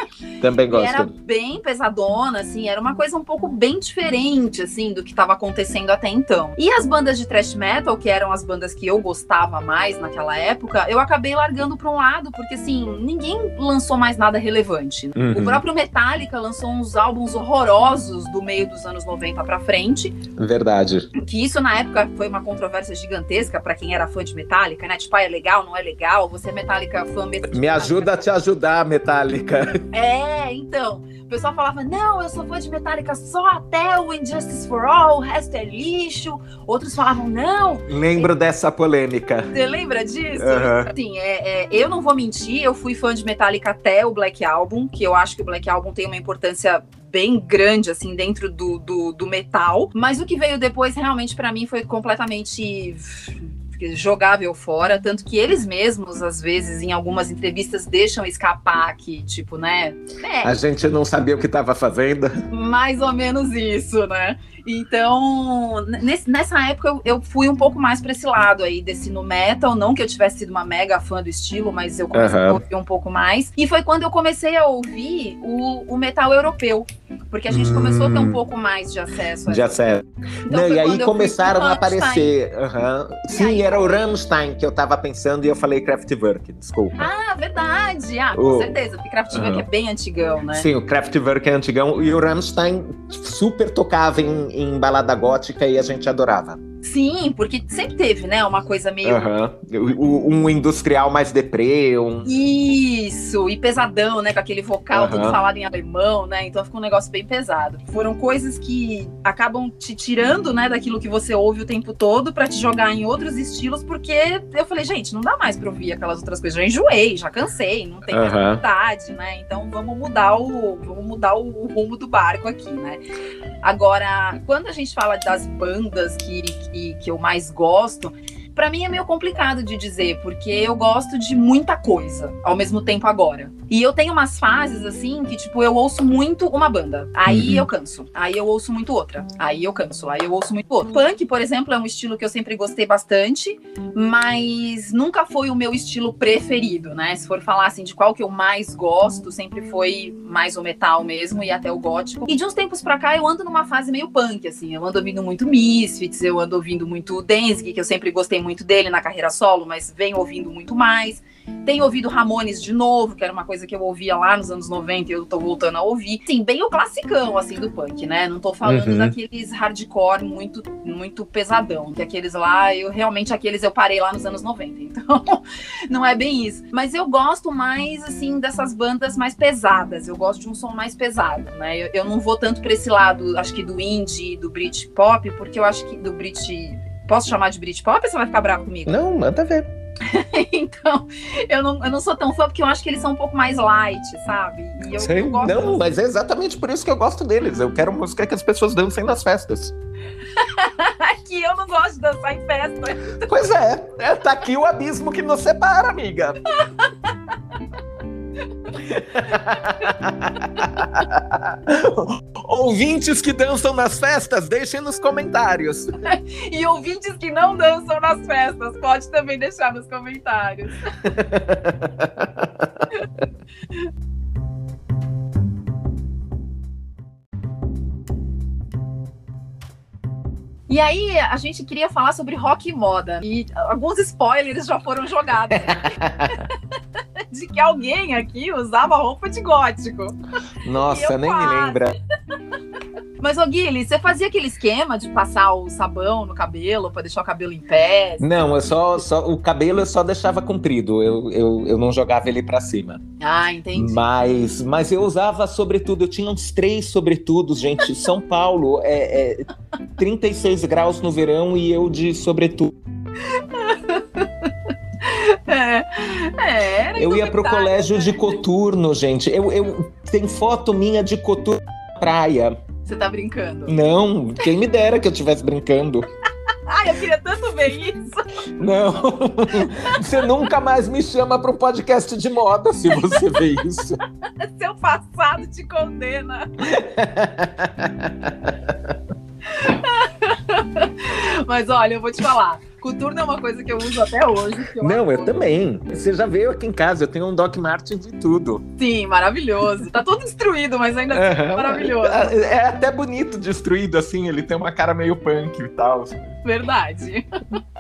Também gosto. Era bem pesadona, assim, era uma coisa um pouco bem diferente, assim, do que estava acontecendo até então. E as bandas de thrash metal, que eram as bandas que eu gostava mais naquela época, eu acabei largando para um porque, assim, ninguém lançou mais nada relevante. Uhum. O próprio Metallica lançou uns álbuns horrorosos do meio dos anos 90 para frente, Verdade. que isso na época foi uma controvérsia gigantesca para quem era fã de Metallica, né? Tipo, ah, é legal, não é legal? Você é Metallica fã de Me Metallica? ajuda a te ajudar, Metallica. É, então. O pessoal falava: não, eu sou fã de Metallica só até o Injustice for All, o resto é lixo. Outros falavam: não. Lembro dessa polêmica. Você lembra disso? Aham. Assim, é, é, eu não vou mentir, eu fui fã de Metallica até o Black Album, que eu acho que o Black Album tem uma importância bem grande, assim, dentro do, do, do metal. Mas o que veio depois, realmente, pra mim, foi completamente jogável fora, tanto que eles mesmos, às vezes, em algumas entrevistas, deixam escapar que, tipo, né? É, A gente não sabia o que estava fazendo. mais ou menos isso, né? Então, nesse- nessa época eu, eu fui um pouco mais pra esse lado aí, desse no metal. Não que eu tivesse sido uma mega fã do estilo, mas eu comecei a Aham. ouvir um pouco mais. E foi quando eu comecei a ouvir o, o metal europeu. Porque a gente começou a ter um Hum. pouco mais de acesso a Já sei. Então Não, e aí começaram a aparecer. aham. Sim, aí, era o Rammstein que eu tava pensando e eu falei Kraftwerk, desculpa. Ah, verdade. Ah, com O- certeza. Porque Kraftwerk Aham. é bem antigão, né? Sim, o Kraftwerk é antigão e o Rammstein super tocava em, em balada gótica e a gente adorava. Sim, porque sempre teve, né? Uma coisa meio o- Um industrial mais deprê, um... Isso, e pesadão, né? Com aquele vocal Aham. tudo falado em alemão, né? Então fica um negócio bem pesado. Foram coisas que acabam te tirando, né, daquilo que você ouve o tempo todo pra te jogar em outros estilos, porque eu falei, gente, não dá mais pra ouvir aquelas outras coisas. Já enjoei, já cansei, não tem mais Aham. vontade, né? Então vamos mudar o. Vamos mudar o rumo do barco aqui, né? Agora, quando a gente fala das bandas que, que, que eu mais gosto, Pra mim é meio complicado de dizer, porque eu gosto de muita coisa ao mesmo tempo agora. E eu tenho umas fases assim que, tipo, eu ouço muito uma banda. Aí Uhum. eu canso. Aí eu ouço muito outra. Aí eu canso. Aí eu ouço muito outra. Punk, por exemplo, é um estilo que eu sempre gostei bastante, mas nunca foi o meu estilo preferido, né? Se for falar assim de qual que eu mais gosto, sempre foi mais o metal mesmo e até o gótico. E de uns tempos pra cá eu ando numa fase meio punk, assim. Eu ando ouvindo muito Misfits, eu ando ouvindo muito Danzig, que eu sempre gostei muito dele na carreira solo, mas venho ouvindo muito mais. Tenho ouvido Ramones de novo, que era uma coisa que eu ouvia lá nos anos 90 e eu tô voltando a ouvir. Sim, bem o classicão, assim, do punk, né? Não tô falando Uhum. daqueles hardcore muito, muito pesadão, que aqueles lá, eu realmente, aqueles eu parei lá nos anos 90, então não é bem isso. Mas eu gosto mais, assim, dessas bandas mais pesadas, eu gosto de um som mais pesado, né? Eu, eu não vou tanto pra esse lado, acho que do indie, do Britpop, porque eu acho que do Brit... Posso chamar de Britpop ou você vai ficar bravo comigo? Não, manda ver. então, eu não, eu não sou tão fã porque eu acho que eles são um pouco mais light, sabe? E eu, Sei. eu Não, mas é exatamente por isso que eu gosto deles. Eu quero música que as pessoas dancem nas festas. que eu não gosto de dançar em festa. Pois é, é tá aqui o abismo que nos separa, amiga. Ouvintes que dançam nas festas, deixem nos comentários. E ouvintes que não dançam nas festas, pode também deixar nos comentários. E aí, a gente queria falar sobre rock e moda. E alguns spoilers já foram jogados. de que alguém aqui usava roupa de gótico. Nossa, Eu nem me lembra. Mas, ô Guilherme, você fazia aquele esquema de passar o sabão no cabelo pra deixar o cabelo em pé? Não, eu só, só o cabelo eu só deixava comprido. Eu, eu, eu não jogava ele pra cima. Ah, entendi. Mas, mas eu usava sobretudo. Eu tinha uns três sobretudos, gente. São Paulo é, é 36 graus no verão e eu de sobretudo. É, é, eu ia pro colégio né? de coturno, gente. Eu, eu tem foto minha de coturno na praia. Você tá brincando? Não, quem me dera que eu estivesse brincando. Ai, eu queria tanto ver isso. Não, você nunca mais me chama para um podcast de moda se você vê isso. Seu passado te condena. Mas olha, eu vou te falar. Coturno é uma coisa que eu uso até hoje. Eu não, adoro. eu também. Você já veio aqui em casa, eu tenho um Doc Martin de tudo. Sim, maravilhoso. Tá todo destruído, mas ainda é maravilhoso. É, é, até bonito destruído, assim, ele tem uma cara meio punk e tal. Verdade.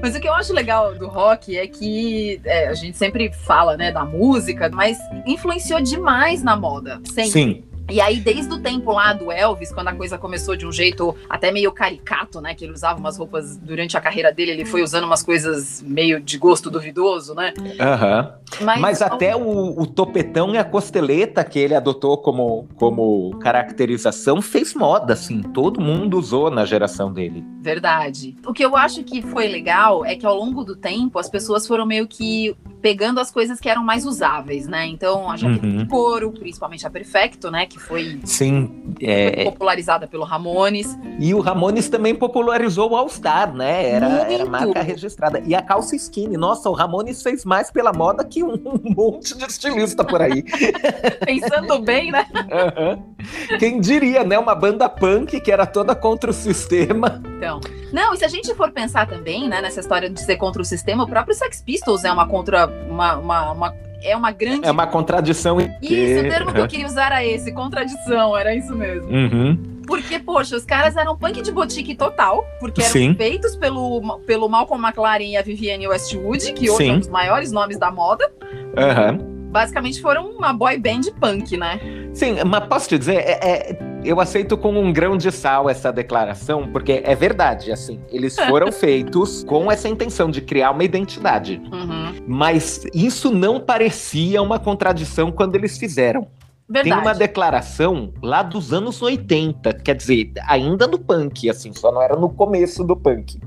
Mas o que eu acho legal do rock é que é, a gente sempre fala, né, da música, mas influenciou demais na moda. Sempre. Sim. E aí, desde o tempo lá do Elvis, quando a coisa começou de um jeito até meio caricato, né? Que ele usava umas roupas durante a carreira dele, ele foi usando umas coisas meio de gosto duvidoso, né? Aham. Uhum. Mas, Mas, até o, o, topetão e a costeleta que ele adotou como, como caracterização fez moda, assim. Todo mundo usou na geração dele. Verdade. O que eu acho que foi legal é que ao longo do tempo as pessoas foram meio que pegando as coisas que eram mais usáveis, né? Então, a jaqueta uhum. de couro, principalmente a Perfecto, né? Que foi, Sim, é... foi popularizada pelo Ramones. E o Ramones também popularizou o All Star, né? Era, era marca registrada. E a calça skinny. Nossa, o Ramones fez mais pela moda que um monte de estilista por aí. Pensando bem, né? Uhum. Quem diria, né? Uma banda punk que era toda contra o sistema. Então. Não, e se a gente for pensar também, né, nessa história de ser contra o sistema, o próprio Sex Pistols é uma contra uma, uma, uma é uma grande. É uma contradição. Isso, o termo que eu queria usar era esse, contradição, era isso mesmo. Uhum. Porque, poxa, os caras eram punk de boutique total, porque eram Sim. feitos pelo, pelo Malcolm McLaren e a Vivienne Westwood, que hoje Sim. são os maiores nomes da moda. Uhum basicamente foram uma boy band punk, né? Sim, mas posso te dizer, é, é, eu aceito com um grão de sal essa declaração, porque é verdade, assim, eles foram feitos com essa intenção de criar uma identidade. Uhum. Mas isso não parecia uma contradição quando eles fizeram. Verdade. Tem uma declaração lá dos anos 80, quer dizer, ainda no punk, assim, só não era no começo do punk.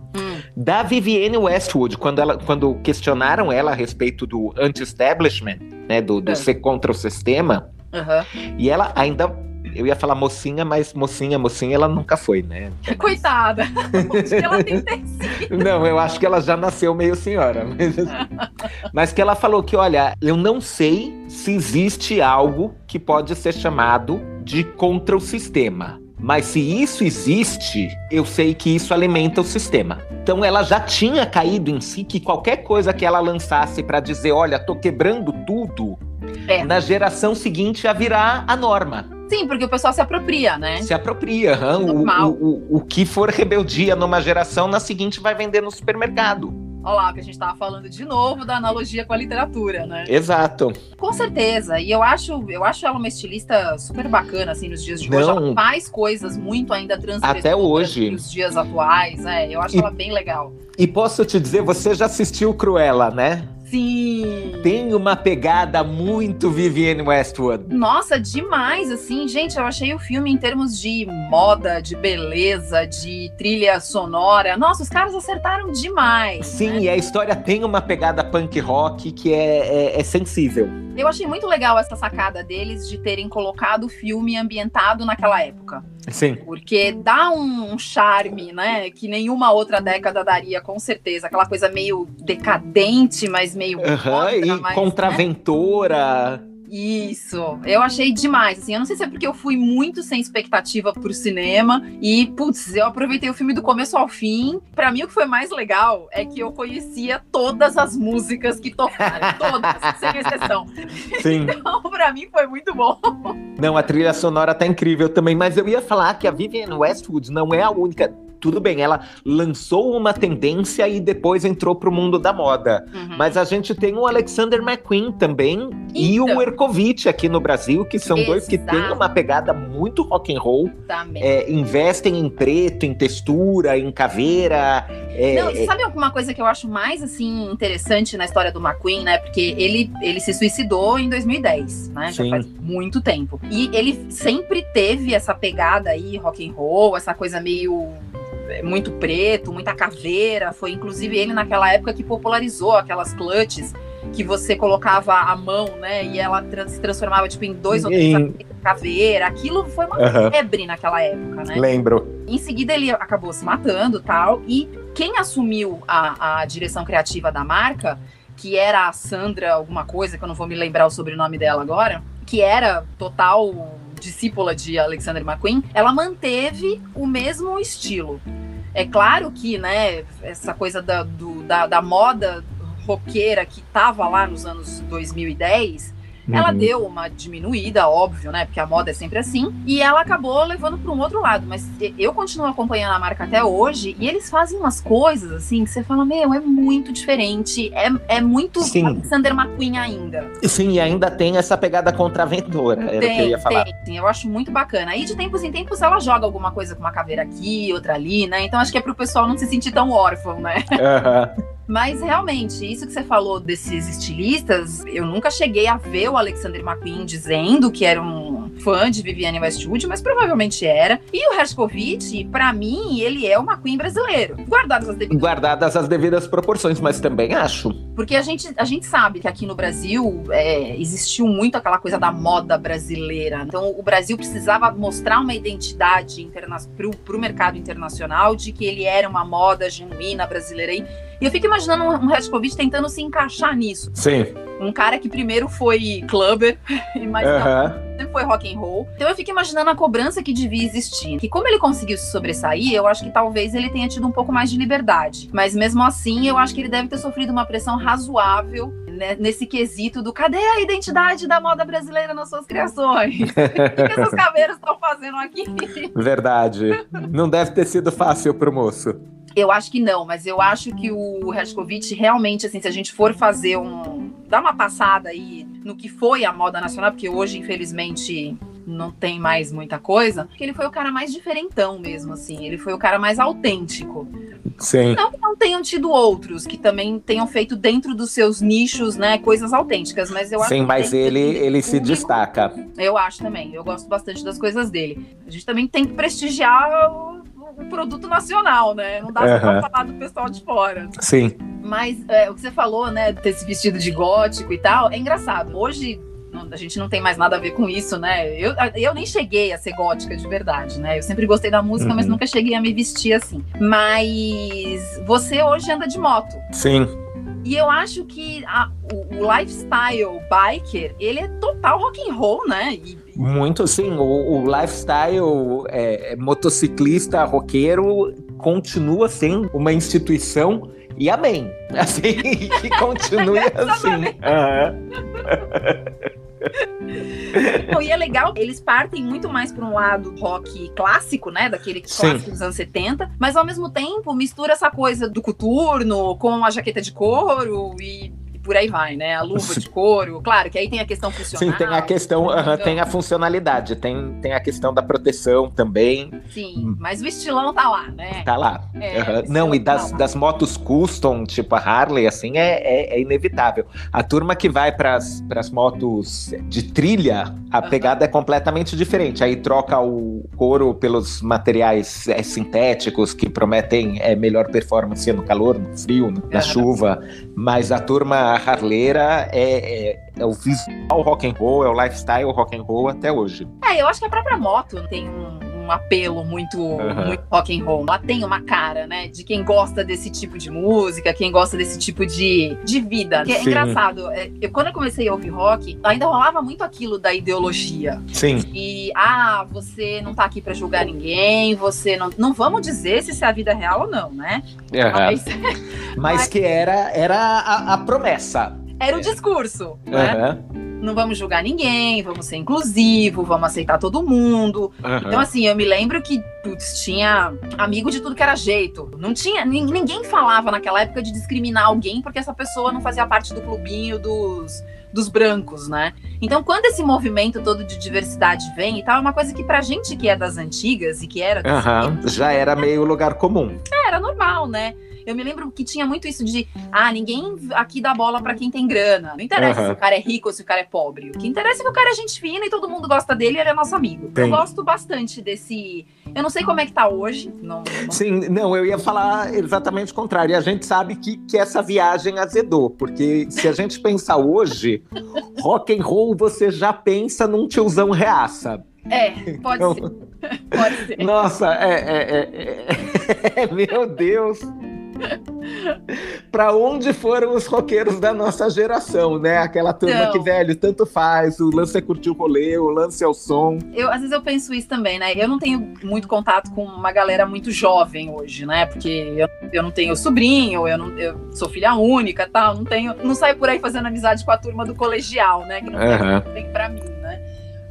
Da Vivienne Westwood, quando, ela, quando questionaram ela a respeito do anti-establishment, né, do, do é. ser contra o sistema, uhum. e ela ainda eu ia falar mocinha, mas mocinha, mocinha, ela nunca foi, né? Coitada. ela tem sido. Não, eu acho que ela já nasceu meio senhora. Mas, mas que ela falou que, olha, eu não sei se existe algo que pode ser chamado de contra o sistema. Mas se isso existe, eu sei que isso alimenta o sistema. Então ela já tinha caído em si que qualquer coisa que ela lançasse para dizer, olha, tô quebrando tudo, é. na geração seguinte já virá a norma. Sim, porque o pessoal se apropria, né? Se apropria. Uhum. O, o, o, que for rebeldia numa geração, na seguinte vai vender no supermercado. Olha lá, que a gente estava falando de novo da analogia com a literatura, né? Exato. Com certeza. E eu acho, eu acho ela uma estilista super bacana, assim, nos dias de Não. hoje. Ela faz coisas muito ainda transgressoras Até hoje. nos dias atuais. É, eu acho e, ela bem legal. E posso te dizer, você já assistiu Cruella, né? Sim. Tem uma pegada muito Vivienne Westwood. Nossa, demais, assim. Gente, eu achei o filme em termos de moda, de beleza, de trilha sonora. Nossa, os caras acertaram demais. Sim, né? e a história tem uma pegada punk rock que é, é, é sensível. Eu achei muito legal essa sacada deles de terem colocado o filme ambientado naquela época. Sim. Porque dá um charme, né, que nenhuma outra década daria, com certeza. Aquela coisa meio decadente, mas meio. Aham, e mas, né? contraventora. Né? Isso, eu achei demais. Assim, eu não sei se é porque eu fui muito sem expectativa pro cinema e, putz, eu aproveitei o filme do começo ao fim. Para mim, o que foi mais legal é que eu conhecia todas as músicas que tocaram, todas, sem exceção. Sim. Então, pra mim, foi muito bom. Não, a trilha sonora tá incrível também, mas eu ia falar que a Vivienne Westwood não é a única tudo bem, ela lançou uma tendência e depois entrou pro mundo da moda. Uhum. Mas a gente tem o Alexander McQueen também então. e o então. Erkovitch aqui no Brasil, que são Exato. dois que têm uma pegada muito rock and roll. É, investem em preto, em textura, em caveira. É, Não, é... sabe alguma coisa que eu acho mais assim interessante na história do McQueen, né? Porque ele, ele se suicidou em 2010, né? Já faz muito tempo. E ele sempre teve essa pegada aí, rock and roll, essa coisa meio muito preto, muita caveira. Foi inclusive ele naquela época que popularizou aquelas clutches que você colocava a mão, né? E ela se transformava tipo em dois ou três em... caveira. Aquilo foi uma uhum. febre naquela época, né? Lembro. Em seguida ele acabou se matando, tal. E quem assumiu a, a direção criativa da marca, que era a Sandra alguma coisa, que eu não vou me lembrar o sobrenome dela agora, que era total discípula de Alexander McQueen, ela manteve o mesmo estilo. É claro que, né, essa coisa da, do, da, da moda roqueira que estava lá nos anos 2010, Uhum. Ela deu uma diminuída, óbvio, né? Porque a moda é sempre assim. E ela acabou levando para um outro lado. Mas eu continuo acompanhando a marca até hoje. E eles fazem umas coisas assim que você fala: Meu, é muito diferente. É, é muito sim. Alexander McQueen ainda. Sim, e ainda tem essa pegada contraventora. Era tem, o que eu ia falar. Tem, sim, eu acho muito bacana. Aí de tempos em tempos ela joga alguma coisa com uma caveira aqui, outra ali, né? Então acho que é pro pessoal não se sentir tão órfão, né? Uhum. Mas realmente, isso que você falou desses estilistas, eu nunca cheguei a ver o Alexander McQueen dizendo que era um fã de Vivienne Westwood, mas provavelmente era. E o Herskovitch, para mim, ele é o McQueen brasileiro. Guardadas as devidas Guardadas as devidas proporções, mas também acho. Porque a gente, a gente sabe que aqui no Brasil é, existiu muito aquela coisa da moda brasileira. Então o Brasil precisava mostrar uma identidade para o mercado internacional de que ele era uma moda genuína brasileira. E eu fico imaginando um Redkovic tentando se encaixar nisso. Sim. Um cara que primeiro foi clubber, mas uhum. não, foi rock and roll. Então eu fico imaginando a cobrança que devia existir. Que como ele conseguiu se sobressair, eu acho que talvez ele tenha tido um pouco mais de liberdade. Mas mesmo assim, eu acho que ele deve ter sofrido uma pressão razoável né, nesse quesito do cadê a identidade da moda brasileira nas suas criações? o que, essas caveiras estão fazendo aqui? Verdade. Não deve ter sido fácil pro moço. Eu acho que não, mas eu acho que o Rashkovic realmente, assim, se a gente for fazer um. dar uma passada aí no que foi a moda nacional, porque hoje, infelizmente, não tem mais muita coisa, ele foi o cara mais diferentão mesmo, assim. Ele foi o cara mais autêntico. Sim. Não que não tenham tido outros que também tenham feito dentro dos seus nichos, né, coisas autênticas, mas eu acho Sim, mas ele, ele se destaca. Eu acho também. Eu gosto bastante das coisas dele. A gente também tem que prestigiar um produto nacional, né? Não dá uhum. pra falar do pessoal de fora. Sim. Mas é, o que você falou, né, ter esse vestido de gótico e tal, é engraçado. Hoje a gente não tem mais nada a ver com isso, né? Eu, eu nem cheguei a ser gótica de verdade, né? Eu sempre gostei da música, uhum. mas nunca cheguei a me vestir assim. Mas você hoje anda de moto. Sim. E eu acho que a, o, o, lifestyle biker, ele é total rock and roll, né? E, Muito, sim. O, o lifestyle é, motociclista, roqueiro, continua sendo uma instituição e amém. Assim, que continue assim. Uhum. Bom, e é legal, eles partem muito mais para um lado rock clássico, né? Daquele clássico dos anos 70, mas ao mesmo tempo mistura essa coisa do coturno com a jaqueta de couro e por aí vai, né? A luva de couro. Claro que aí tem a questão funcional. Sim, tem a questão, uh, tem a funcionalidade, tem, tem a questão da proteção também. Sim, mas o estilão tá lá, né? Tá lá. É, não, e das, tá das motos custom, tipo a Harley, assim, é, é, é inevitável. A turma que vai para as motos de trilha, a uhum. pegada é completamente diferente. Aí troca o couro pelos materiais é, sintéticos que prometem é, melhor performance no calor, no frio, na uhum. chuva. Mas a turma harleira é, é, é, o visual rock and roll, é o lifestyle rock and roll até hoje. É, eu acho que a própria moto tem um, um apelo muito, uhum. muito rock and roll. Ela tem uma cara, né, de quem gosta desse tipo de música, quem gosta desse tipo de, de vida. Que é Sim. engraçado. É, eu, quando eu comecei a ouvir rock, ainda rolava muito aquilo da ideologia. Sim. E, ah, você não tá aqui para julgar ninguém, você não. Não vamos dizer se isso é a vida real ou não, né? Uhum. Mas, mas, mas, que era, era a, a promessa. Era o discurso, uhum. né? Não vamos julgar ninguém, vamos ser inclusivo, vamos aceitar todo mundo. Uhum. Então, assim, eu me lembro que, putz, tinha amigo de tudo que era jeito. Não tinha. Ninguém falava naquela época de discriminar alguém porque essa pessoa não fazia parte do clubinho dos dos brancos, né? Então, quando esse movimento todo de diversidade vem e tal, é uma coisa que pra gente que é das antigas e que era. Uhum, já era meio lugar comum. Era normal, né? Eu me lembro que tinha muito isso de, ah, ninguém aqui dá bola para quem tem grana. Não interessa uhum. se o cara é rico ou se o cara é pobre. O que interessa é que o cara é gente fina e todo mundo gosta dele e ele é nosso amigo. Tem. Eu gosto bastante desse Eu não sei como é que tá hoje. Não, não... Sim, não, eu ia falar exatamente o contrário. E a gente sabe que, que essa viagem azedou, porque se a gente pensar hoje, rock and roll você já pensa num tiozão reaça. É, pode então, ser. Pode ser. Nossa, é, é, é, é meu Deus. para onde foram os roqueiros da nossa geração, né? Aquela turma então, que, velho, tanto faz, o lance é curtir o rolê, o lance é o som. Eu, às vezes eu penso isso também, né? Eu não tenho muito contato com uma galera muito jovem hoje, né? Porque eu, eu não tenho sobrinho, eu, não, eu sou filha única tal, não tenho. Não saio por aí fazendo amizade com a turma do colegial, né? Que não uhum. tem, tem pra mim, né?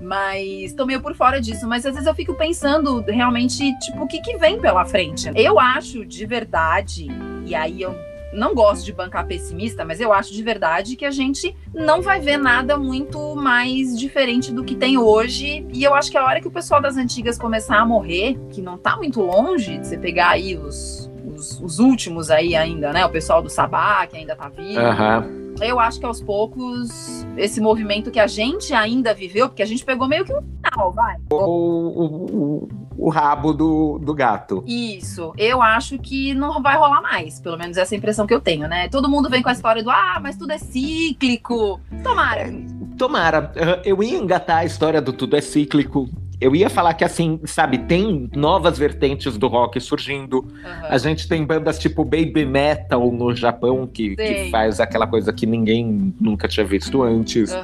Mas tô meio por fora disso. Mas às vezes eu fico pensando realmente, tipo, o que, que vem pela frente. Eu acho de verdade, e aí eu não gosto de bancar pessimista, mas eu acho de verdade que a gente não vai ver nada muito mais diferente do que tem hoje. E eu acho que a hora que o pessoal das antigas começar a morrer, que não tá muito longe de você pegar aí os, os, os últimos aí ainda, né? O pessoal do Sabá, que ainda tá vivo. Uhum eu acho que aos poucos, esse movimento que a gente ainda viveu, porque a gente pegou meio que um final, vai. O, o, o, o, rabo do, do gato. Isso. Eu acho que não vai rolar mais. Pelo menos essa é a impressão que eu tenho, né? Todo mundo vem com a história do ah, mas tudo é cíclico. Tomara. É, tomara. Eu ia engatar a história do tudo é cíclico eu ia falar que, assim, sabe, tem novas vertentes do rock surgindo. Uhum. A gente tem bandas tipo Baby Metal no Japão, que, que faz aquela coisa que ninguém nunca tinha visto antes. Uhum.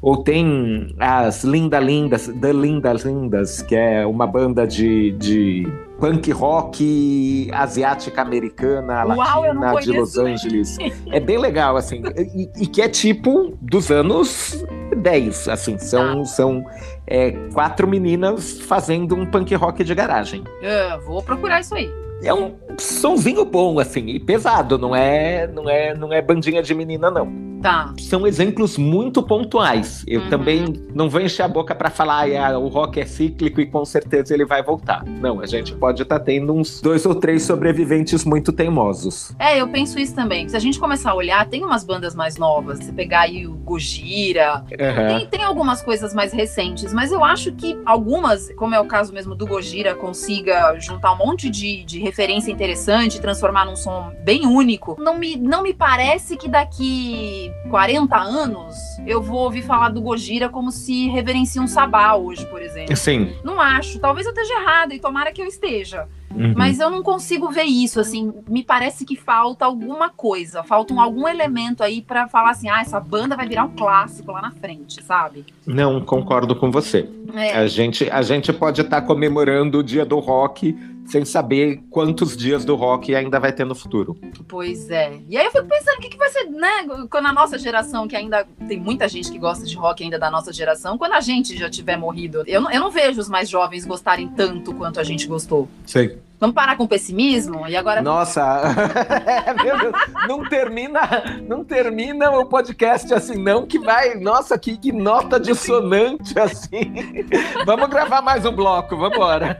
Ou tem as Linda Lindas, The Lindas Lindas, que é uma banda de, de punk rock asiática americana, Uau, latina de Los Angeles. É bem legal, assim. E, e, que é tipo dos anos 10, assim. São, ah. são é, quatro meninas fazendo um punk rock de garagem. Uh, vou procurar isso aí. É um sonzinho bom, assim, e pesado, não é, não é, não é bandinha de menina, não. Tá. São exemplos muito pontuais. Eu uhum. também não vou encher a boca para falar ah, o rock é cíclico e com certeza ele vai voltar. Não, a gente pode estar tá tendo uns dois ou três sobreviventes muito teimosos. É, eu penso isso também. Se a gente começar a olhar, tem umas bandas mais novas. Se pegar aí o Gojira, uhum. tem, tem algumas coisas mais recentes, mas eu acho que algumas, como é o caso mesmo do Gojira, consiga juntar um monte de, de referência interessante, transformar num som bem único. Não me, não me parece que daqui 40 anos, eu vou ouvir falar do Gojira como se reverencia um sabá hoje, por exemplo. Sim. Não acho. Talvez eu esteja errada e tomara que eu esteja. Uhum. Mas eu não consigo ver isso, assim, me parece que falta alguma coisa, falta um, algum elemento aí para falar assim, ah, essa banda vai virar um clássico lá na frente, sabe? Não, concordo com você. É. A, gente, a gente pode estar tá comemorando o dia do rock sem saber quantos dias do rock ainda vai ter no futuro. Pois é. E aí eu fico pensando, o que, que vai ser, né? Quando a nossa geração, que ainda tem muita gente que gosta de rock ainda da nossa geração, quando a gente já tiver morrido, eu não, eu não vejo os mais jovens gostarem tanto quanto a gente gostou. Sei. Vamos parar com o pessimismo e agora. Nossa, meu Deus, não termina, não termina o podcast assim não que vai. Nossa, que, que nota dissonante assim. Vamos gravar mais um bloco, vamos embora.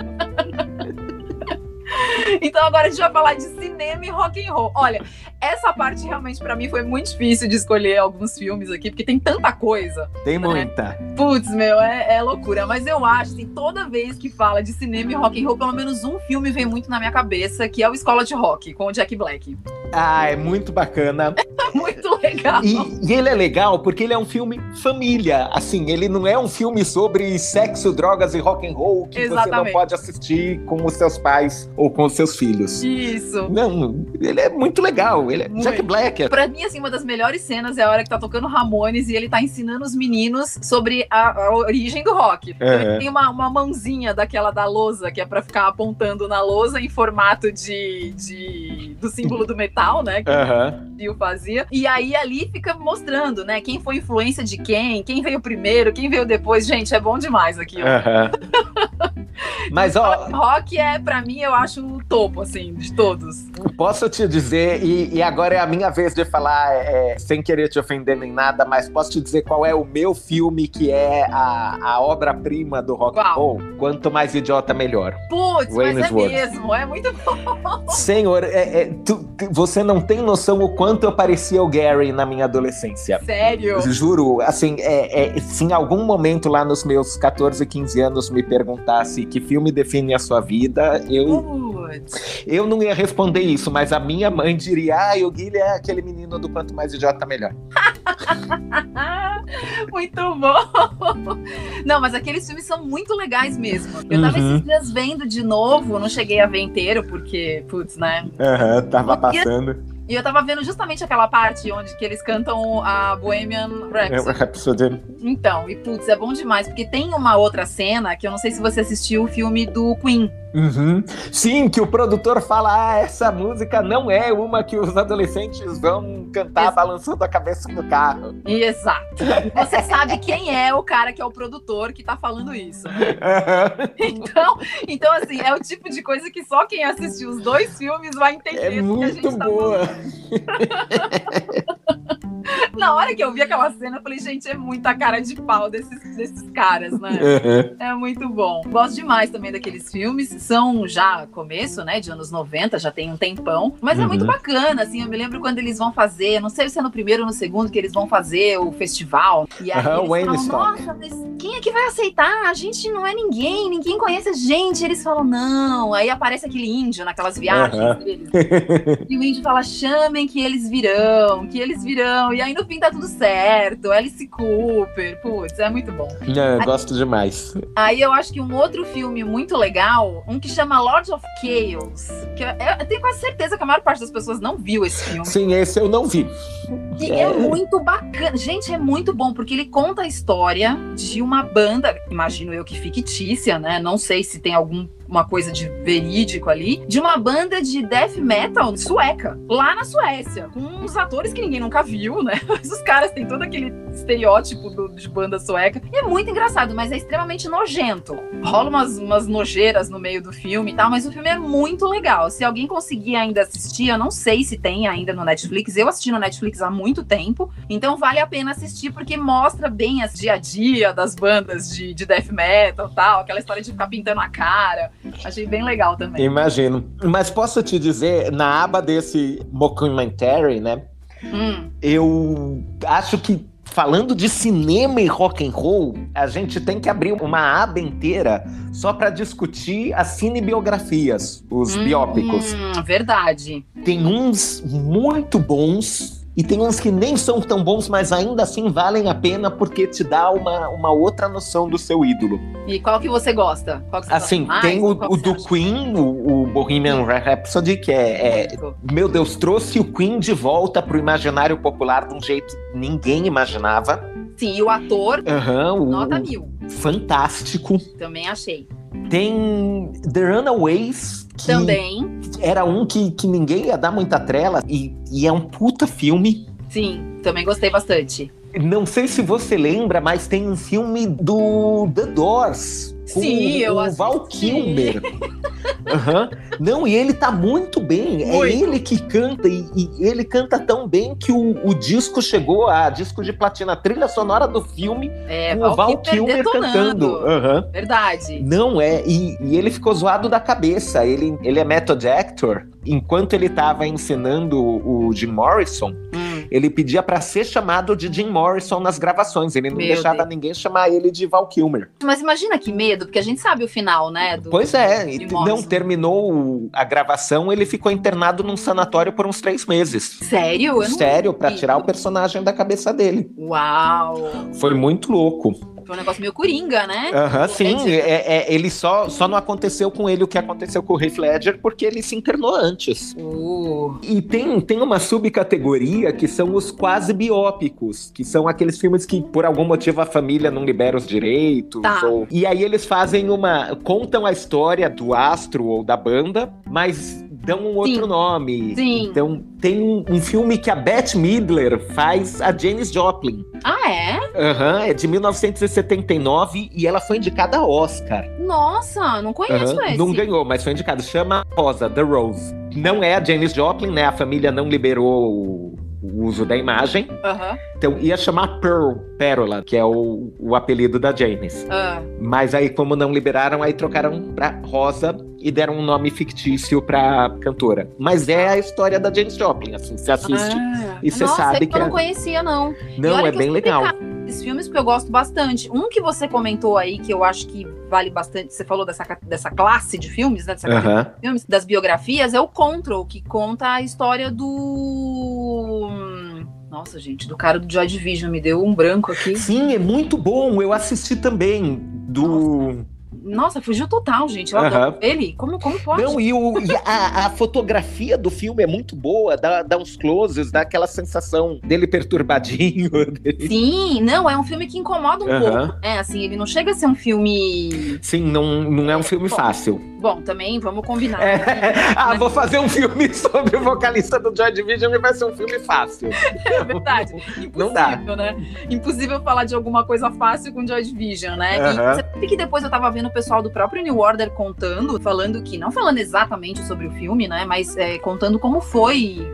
Então agora a gente vai falar de cinema e rock and roll. Olha, essa parte realmente para mim foi muito difícil de escolher alguns filmes aqui, porque tem tanta coisa. Tem né? muita. Putz, meu, é, é, loucura. Mas eu acho que toda vez que fala de cinema e rock and roll, pelo menos um filme vem muito na minha cabeça, que é o Escola de Rock, com o Jack Black. Ah, é muito bacana. muito legal. E, e, ele é legal porque ele é um filme família. Assim, ele não é um filme sobre sexo, drogas e rock and roll que Exatamente. você não pode assistir com os seus pais ou com os seus filhos. Isso. Não, ele é muito legal. Ele é muito. Jack Black. Pra mim, assim, uma das melhores cenas é a hora que tá tocando Ramones e ele tá ensinando os meninos sobre a, a origem do rock. Então, ele tem uma, uma mãozinha daquela da lousa, que é pra ficar apontando na lousa em formato de, de do símbolo do metal, né? Que uhum. o Dio fazia. E aí ali fica mostrando, né? Quem foi influência de quem, quem veio primeiro, quem veio depois. Gente, é bom demais aqui. Uhum. Mas, ó. Rock é, pra mim, eu acho o topo, assim, de todos. Posso te dizer, e, e agora é a minha vez de falar, é, sem querer te ofender nem nada, mas posso te dizer qual é o meu filme que é a, a obra-prima do rock and roll? Quanto mais idiota, melhor. Putz, mas é mesmo, é muito bom. Senhor, é, é, tu, você não tem noção o quanto eu parecia o Gary na minha adolescência. Sério? Juro, assim, é, é, se em algum momento lá nos meus 14, 15 anos me perguntasse que filme define a sua vida, eu. Eu não ia responder isso, mas a minha mãe diria: ah, o Guilherme é aquele menino do quanto mais idiota, melhor. muito bom! Não, mas aqueles filmes são muito legais mesmo. Eu tava uhum. esses dias vendo de novo, não cheguei a ver inteiro, porque, putz, né? Uhum, tava passando. E eu tava vendo justamente aquela parte onde que eles cantam a Bohemian Rhapsody. Rhapsody. Então, e putz, é bom demais, porque tem uma outra cena que eu não sei se você assistiu o filme do Queen. Uhum. Sim, que o produtor fala: ah, essa música não é uma que os adolescentes vão cantar Exato. balançando a cabeça no carro. Exato. Você sabe quem é o cara que é o produtor que tá falando isso. Uhum. Então, então, assim, é o tipo de coisa que só quem assistiu os dois filmes vai entender. É muito tá boa. Na hora que eu vi aquela cena, eu falei, gente, é muita cara de pau desses, desses caras, né? Uhum. É muito bom. Gosto demais também daqueles filmes. São já começo, né, de anos 90, já tem um tempão. Mas uhum. é muito uhum. bacana, assim. Eu me lembro quando eles vão fazer, não sei se é no primeiro ou no segundo, que eles vão fazer o festival. E aí uhum, eles falam, nossa, mas quem é que vai aceitar? A gente não é ninguém, ninguém conhece a gente. Eles falam, não. Aí aparece aquele índio naquelas viagens deles. e o índio fala, chamem que eles virão, que eles virão. E aí no fim tá tudo certo. Alice Cooper, putz, é muito bom. É, aí, gosto demais. Aí eu acho que um outro filme muito legal, um que chama Lord of Chaos, que eu, eu tenho quase certeza que a maior parte das pessoas não viu esse filme. Sim, esse eu não vi. E é, é muito bacana. Gente, é muito bom, porque ele conta a história de uma banda, imagino eu que fictícia, né? Não sei se tem algum uma coisa de verídico ali, de uma banda de death metal sueca, lá na Suécia, com uns atores que ninguém nunca viu, né? Mas os caras têm todo aquele estereótipo do, de banda sueca. E é muito engraçado, mas é extremamente nojento. Rola umas, umas nojeiras no meio do filme e tal, mas o filme é muito legal. Se alguém conseguir ainda assistir, eu não sei se tem ainda no Netflix. Eu assisti no Netflix há muito tempo, então vale a pena assistir porque mostra bem as dia a dia das bandas de, de death metal tal, aquela história de ficar pintando a cara. Achei bem legal também. Imagino. Mas posso te dizer, na aba desse mockumentary, né? Hum. Eu acho que falando de cinema e rock and roll, a gente tem que abrir uma aba inteira só para discutir as cinebiografias, os hum, biópicos. Verdade. Tem uns muito bons e tem uns que nem são tão bons, mas ainda assim valem a pena porque te dá uma, uma outra noção do seu ídolo. E qual que você gosta? Que você assim, gosta tem o, o do acha? Queen, o, o Bohemian Rhapsody, que é, é, Meu Deus, trouxe o Queen de volta pro imaginário popular de um jeito que ninguém imaginava. Sim, e o ator, uhum, nota mil. Fantástico. Também achei. Tem The Runaways. Que Também. Era um que, que ninguém ia dar muita trela. E, e é um puta filme. Sim, também gostei bastante. Não sei se você lembra, mas tem um filme do The Doors. Sim, eu o Val Kilmer. uhum. Não, e ele tá muito bem. É muito. É ele que canta, e, e, ele canta tão bem que o, o, disco chegou a disco de platina, trilha sonora do filme, é, com o Val Kilmer cantando. Uhum. Verdade. Não é, e, e, ele ficou zoado da cabeça. Ele, ele é method actor. Enquanto ele tava ensinando o Jim Morrison, hum ele pedia para ser chamado de Jim Morrison nas gravações. Ele não Meu deixava Deus. ninguém chamar ele de Val Kilmer. Mas imagina que medo, porque a gente sabe o final, né? pois é, não terminou a gravação, ele ficou internado num sanatório por uns três meses. Sério? Sério, para tirar o personagem da cabeça dele. Uau! Foi muito louco. Foi um negócio meio coringa, né? Aham, sim. É, é, ele só, só não aconteceu com ele o que aconteceu com o Heath Ledger porque ele se internou antes. Uh. E tem, tem uma subcategoria que são os quase biópicos, que são aqueles filmes que por algum motivo a família não libera os direitos. Tá. Ou... E aí eles fazem uma. contam a história do astro ou da banda, mas dão um outro Sim. nome. Sim. Então tem um, um, filme que a Bette Midler faz a Janis Joplin. Ah, é? Aham, uhum, é de 1979 e ela foi indicada a Oscar. Nossa, não conheço uhum, esse. Não ganhou, mas foi indicado. Chama Rosa, The Rose. Não é a Janis Joplin, né? A família não liberou o uso da imagem. Uhum. Então ia chamar Pearl, Pérola, que é o, o apelido da Janis. Uhum. Mas aí, como não liberaram, aí trocaram pra Rosa e deram um nome fictício pra cantora. Mas é a história da Janis Joplin, assim, você assiste ah. e você sabe que. Eu é... não conhecia, não. Não, é bem legal desses filmes porque eu gosto bastante. Um que você comentou aí, que eu acho que vale bastante, você falou dessa, dessa classe de filmes, né? Dessa Aham. de filmes, das biografias, é o Control, que conta a história do. Nossa, gente, do cara do Joy Division, me deu um branco aqui. Sim, é muito bom. Eu assisti também do. Nossa, fugiu total, gente. Eu adoro ele. Como, como pode? Não, e, o- e a, a fotografia do filme é muito boa, dá, dá uns closes, dá aquela sensação dele perturbadinho. dele- Sim, não, é um filme que incomoda um Aham. pouco. É, assim, ele não chega a ser um filme. Sim, não, não é um filme Bom, fácil. Bom, também vamos combinar. É. Ah, vou fazer um filme sobre o vocalista do Joy Division e vai ser um filme fácil. É verdade. Impossível, Não dá. né? Impossível falar de alguma coisa fácil com Joy Division, né? Aham. E você sabe que depois eu tava vendo o pessoal do próprio New Order contando, falando que, não falando exatamente sobre o filme, né? Mas é, contando como foi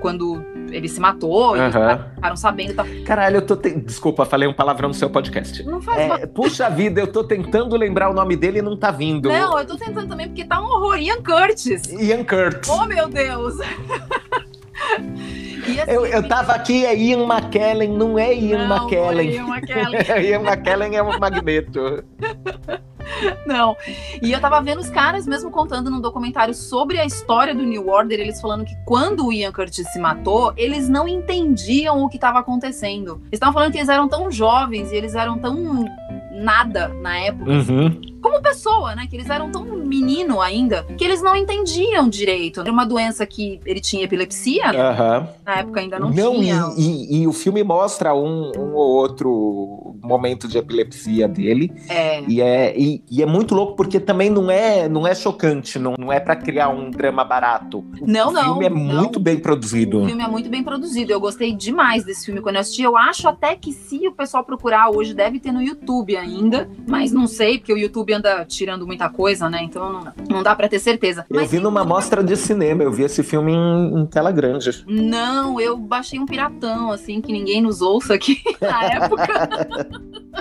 quando ele se matou, Aham. ficaram sabendo e tal. Caralho, eu tô. Te... Desculpa, falei um palavrão no seu podcast. Não faz mal. É, puxa vida, eu tô tentando lembrar o nome dele e não tá vindo. Não, eu tô tentando também, porque tá um horror. Ian Curtis. Ian Curtis. Oh, meu Deus! Assim, Eu, eu tava aqui, é Ian McKellen, não é Ian não, McKellen. Ian McKellen. Ian McKellen é um magneto. Não. E eu tava vendo os caras mesmo contando num documentário sobre a história do New Order, eles falando que quando o Ian Curtis se matou, eles não entendiam o que estava acontecendo. Eles estavam falando que eles eram tão jovens e eles eram tão nada na época, Uhum. como pessoa, né? Que eles eram tão menino ainda, que eles não entendiam direito. Era uma doença que ele tinha epilepsia, né? Aham. na época ainda não, Não, e, tinha. e- e o filme mostra um, um ou outro momento de epilepsia dele. É, E é, e, e é muito louco porque também não é, não é chocante, não, não é pra criar um drama barato. O Não, não, filme é não. muito bem produzido. O filme é muito bem produzido. Eu gostei demais desse filme quando eu assisti. Eu acho até que se o pessoal procurar hoje, deve ter no YouTube ainda. Mas não sei, porque o YouTube anda tirando muita coisa, né? Então não, não dá pra ter certeza. Eu Mas vi tem numa um- mostra de cinema, eu vi esse filme em, em tela grande. Não, eu baixei um piratão, assim, que ninguém nos ouça aqui na época.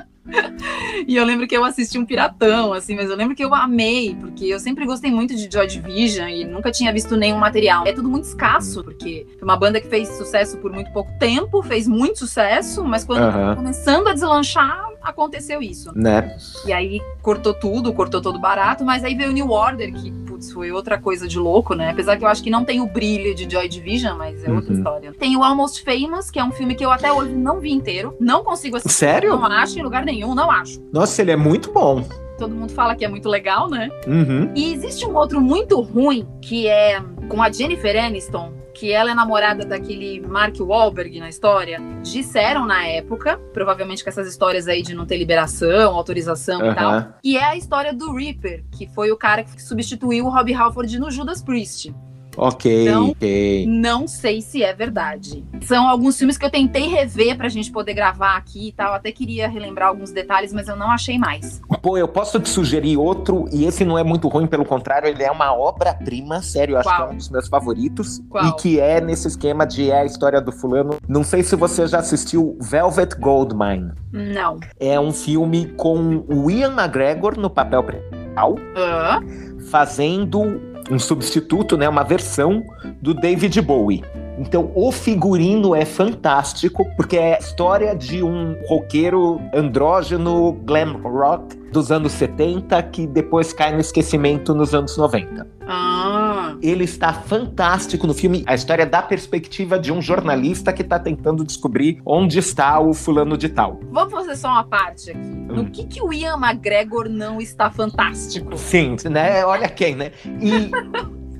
E eu lembro que eu assisti um piratão, assim, mas eu lembro que eu amei, porque eu sempre gostei muito de Joy Division e nunca tinha visto nenhum material. É tudo muito escasso, porque foi uma banda que fez sucesso por muito pouco tempo, fez muito sucesso, mas quando tava começando a deslanchar, aconteceu isso. Né? E aí cortou tudo, cortou todo barato, mas aí veio o New Order, que, putz, foi outra coisa de louco, né? Apesar que eu acho que não tem o brilho de Joy Division, mas é outra Uhum. história. Tem o Almost Famous, que é um filme que eu até hoje não vi inteiro, não consigo assistir. Sério? Não acho em lugar nenhum, não acho. Nossa, ele é muito bom. Todo mundo fala que é muito legal, né? Uhum. E existe um outro muito ruim, que é com a Jennifer Aniston, que ela é namorada daquele Mark Wahlberg na história. Disseram na época, provavelmente com essas histórias aí de não ter liberação, autorização e tal, que é a história do Reaper, que foi o cara que substituiu o Rob Halford no Judas Priest. Ok, Então- ok. Não sei se é verdade. São alguns filmes que eu tentei rever pra gente poder gravar aqui e tal. Até queria relembrar alguns detalhes, mas eu não achei mais. Pô, eu posso te sugerir outro, e esse não é muito ruim, pelo contrário, ele é uma obra-prima, sério, eu acho Qual? que é um dos meus favoritos. Qual? E que é nesse esquema de é a história do fulano. Não sei se você já assistiu Velvet Goldmine. Não. É um filme com o Ian McGregor no papel principal, Ah, fazendo um substituto, né, uma versão do David Bowie. Então, o figurino é fantástico, porque é a história de um roqueiro andrógeno glam rock dos anos 70 que depois cai no esquecimento nos anos 90. ah, Ele está fantástico no filme. A história da perspectiva de um jornalista que está tentando descobrir onde está o fulano de tal. Vamos fazer só uma parte aqui. No Hum. que, que o Ian McGregor não está fantástico? Sim, né? Olha quem, né? E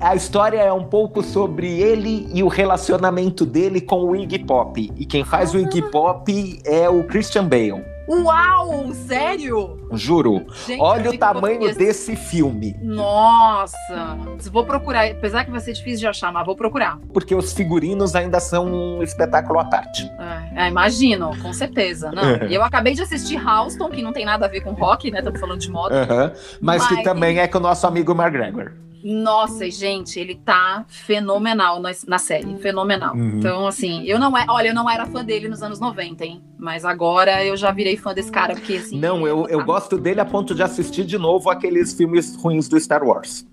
a história é um pouco sobre ele e o relacionamento dele com o Iggy Pop. E quem faz o Iggy Pop é o Christian Bale. Uau, sério? Juro. Gente, Olha o que tamanho desse filme. Nossa! Vou procurar, apesar que vai ser difícil de achar, mas vou procurar. Porque os figurinos ainda são um espetáculo à parte. É, é, imagino, com certeza. Não. E eu acabei de assistir Houston, que não tem nada a ver com rock, né? Estamos falando de moda. Aham. Mas, que Mas- também é com o nosso amigo McGregor. Nossa, gente, ele tá fenomenal na, na série. Fenomenal. Uhum. Então, assim, eu não é. Olha, eu não era fã dele nos anos 90, hein? Mas agora eu já virei fã desse cara, porque assim. Não, eu, eu gosto dele a ponto de assistir de novo aqueles filmes ruins do Star Wars.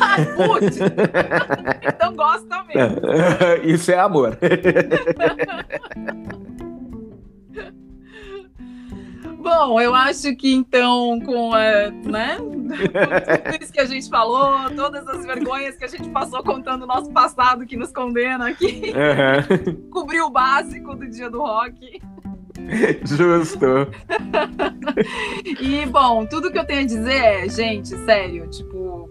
Ah, putz! então gosta mesmo. Isso é amor. Bom, eu acho que então, com, é, né, tudo isso que a gente falou, todas as vergonhas que a gente passou contando o nosso passado que nos condena aqui, uhum. cobriu o básico do dia do rock. Justo. e, bom, tudo que eu tenho a dizer é, gente, sério, tipo,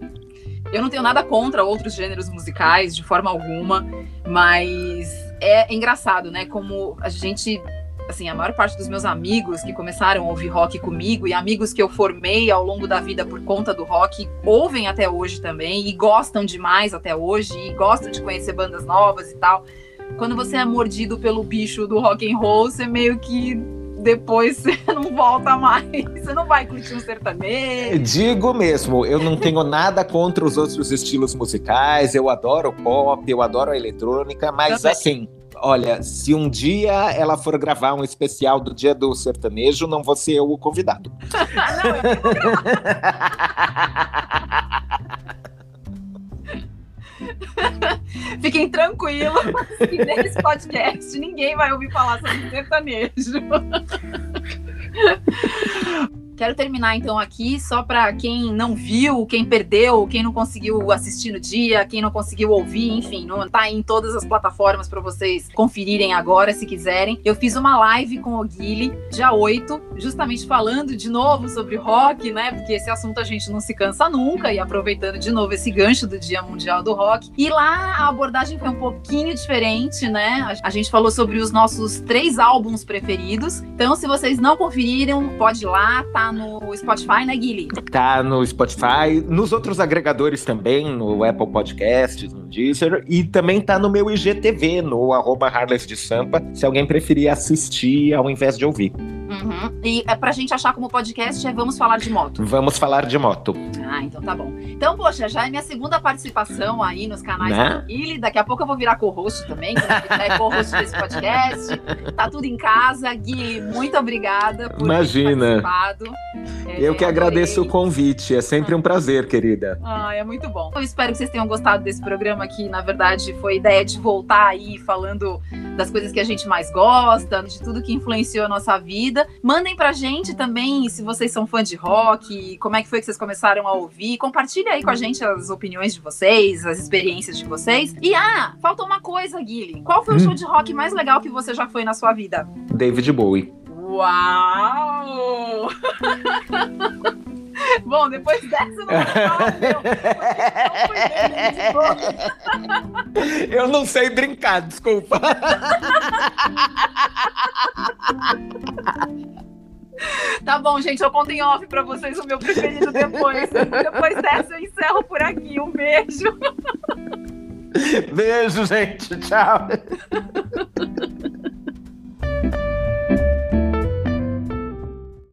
eu não tenho nada contra outros gêneros musicais, de forma alguma, mas é engraçado, né? Como a gente assim, a maior parte dos meus amigos que começaram a ouvir rock comigo e amigos que eu formei ao longo da vida por conta do rock ouvem até hoje também e gostam demais até hoje e gostam de conhecer bandas novas e tal. Quando você é mordido pelo bicho do rock and roll, você meio que depois você não volta mais. Você não vai curtir um sertanejo. Digo mesmo, eu não tenho nada contra os outros estilos musicais. Eu adoro pop, eu adoro a eletrônica, mas Também. assim. Olha, se um dia ela for gravar um especial do Dia do Sertanejo, não vou ser eu o convidado. eu Fiquem tranquilos que nesse podcast ninguém vai ouvir falar sobre sertanejo. Quero terminar então aqui só para quem não viu, quem perdeu, quem não conseguiu assistir no dia, quem não conseguiu ouvir, enfim, não tá em todas as plataformas para vocês conferirem agora se quiserem. Eu fiz uma live com o Guile dia 8, justamente falando de novo sobre rock, né? Porque esse assunto a gente não se cansa nunca e aproveitando de novo esse gancho do Dia Mundial do Rock. E lá a abordagem foi um pouquinho diferente, né? A gente falou sobre os nossos três álbuns preferidos. Então, se vocês não conferiram, pode ir lá, tá no Spotify, né, Guilherme? Tá no Spotify, nos outros agregadores também, no Apple Podcasts, no Deezer, e também tá no meu IGTV, no arroba Harless de Sampa, se alguém preferir assistir ao invés de ouvir. Uhum. E é pra gente achar como podcast é Vamos Falar de Moto. Vamos falar de moto. Ah, então tá bom. Então, poxa, já é minha segunda participação aí nos canais né? do Guile. Daqui a pouco eu vou virar co-host também, é co-host desse podcast. Tá tudo em casa. Gui, muito obrigada por Imagina. ter participado. É, eu que agradeço o convite. É sempre um prazer, querida. Ah, é muito bom. Eu espero que vocês tenham gostado desse programa que, na verdade, foi ideia de voltar aí falando das coisas que a gente mais gosta, de tudo que influenciou a nossa vida. Mandem pra gente também se vocês são fã de rock, como é que foi que vocês começaram a ouvir. Compartilhe aí com a gente as opiniões de vocês, as experiências de vocês. E ah, falta uma coisa, Guilherme. Qual foi o hum. show de rock mais legal que você já foi na sua vida? David Bowie. Uau! Bom, depois dessa não falar meu. Eu não sei brincar, desculpa. Tá bom, gente, eu conto em off pra vocês o meu preferido depois. depois dessa eu encerro por aqui. Um beijo. Beijo, gente. Tchau.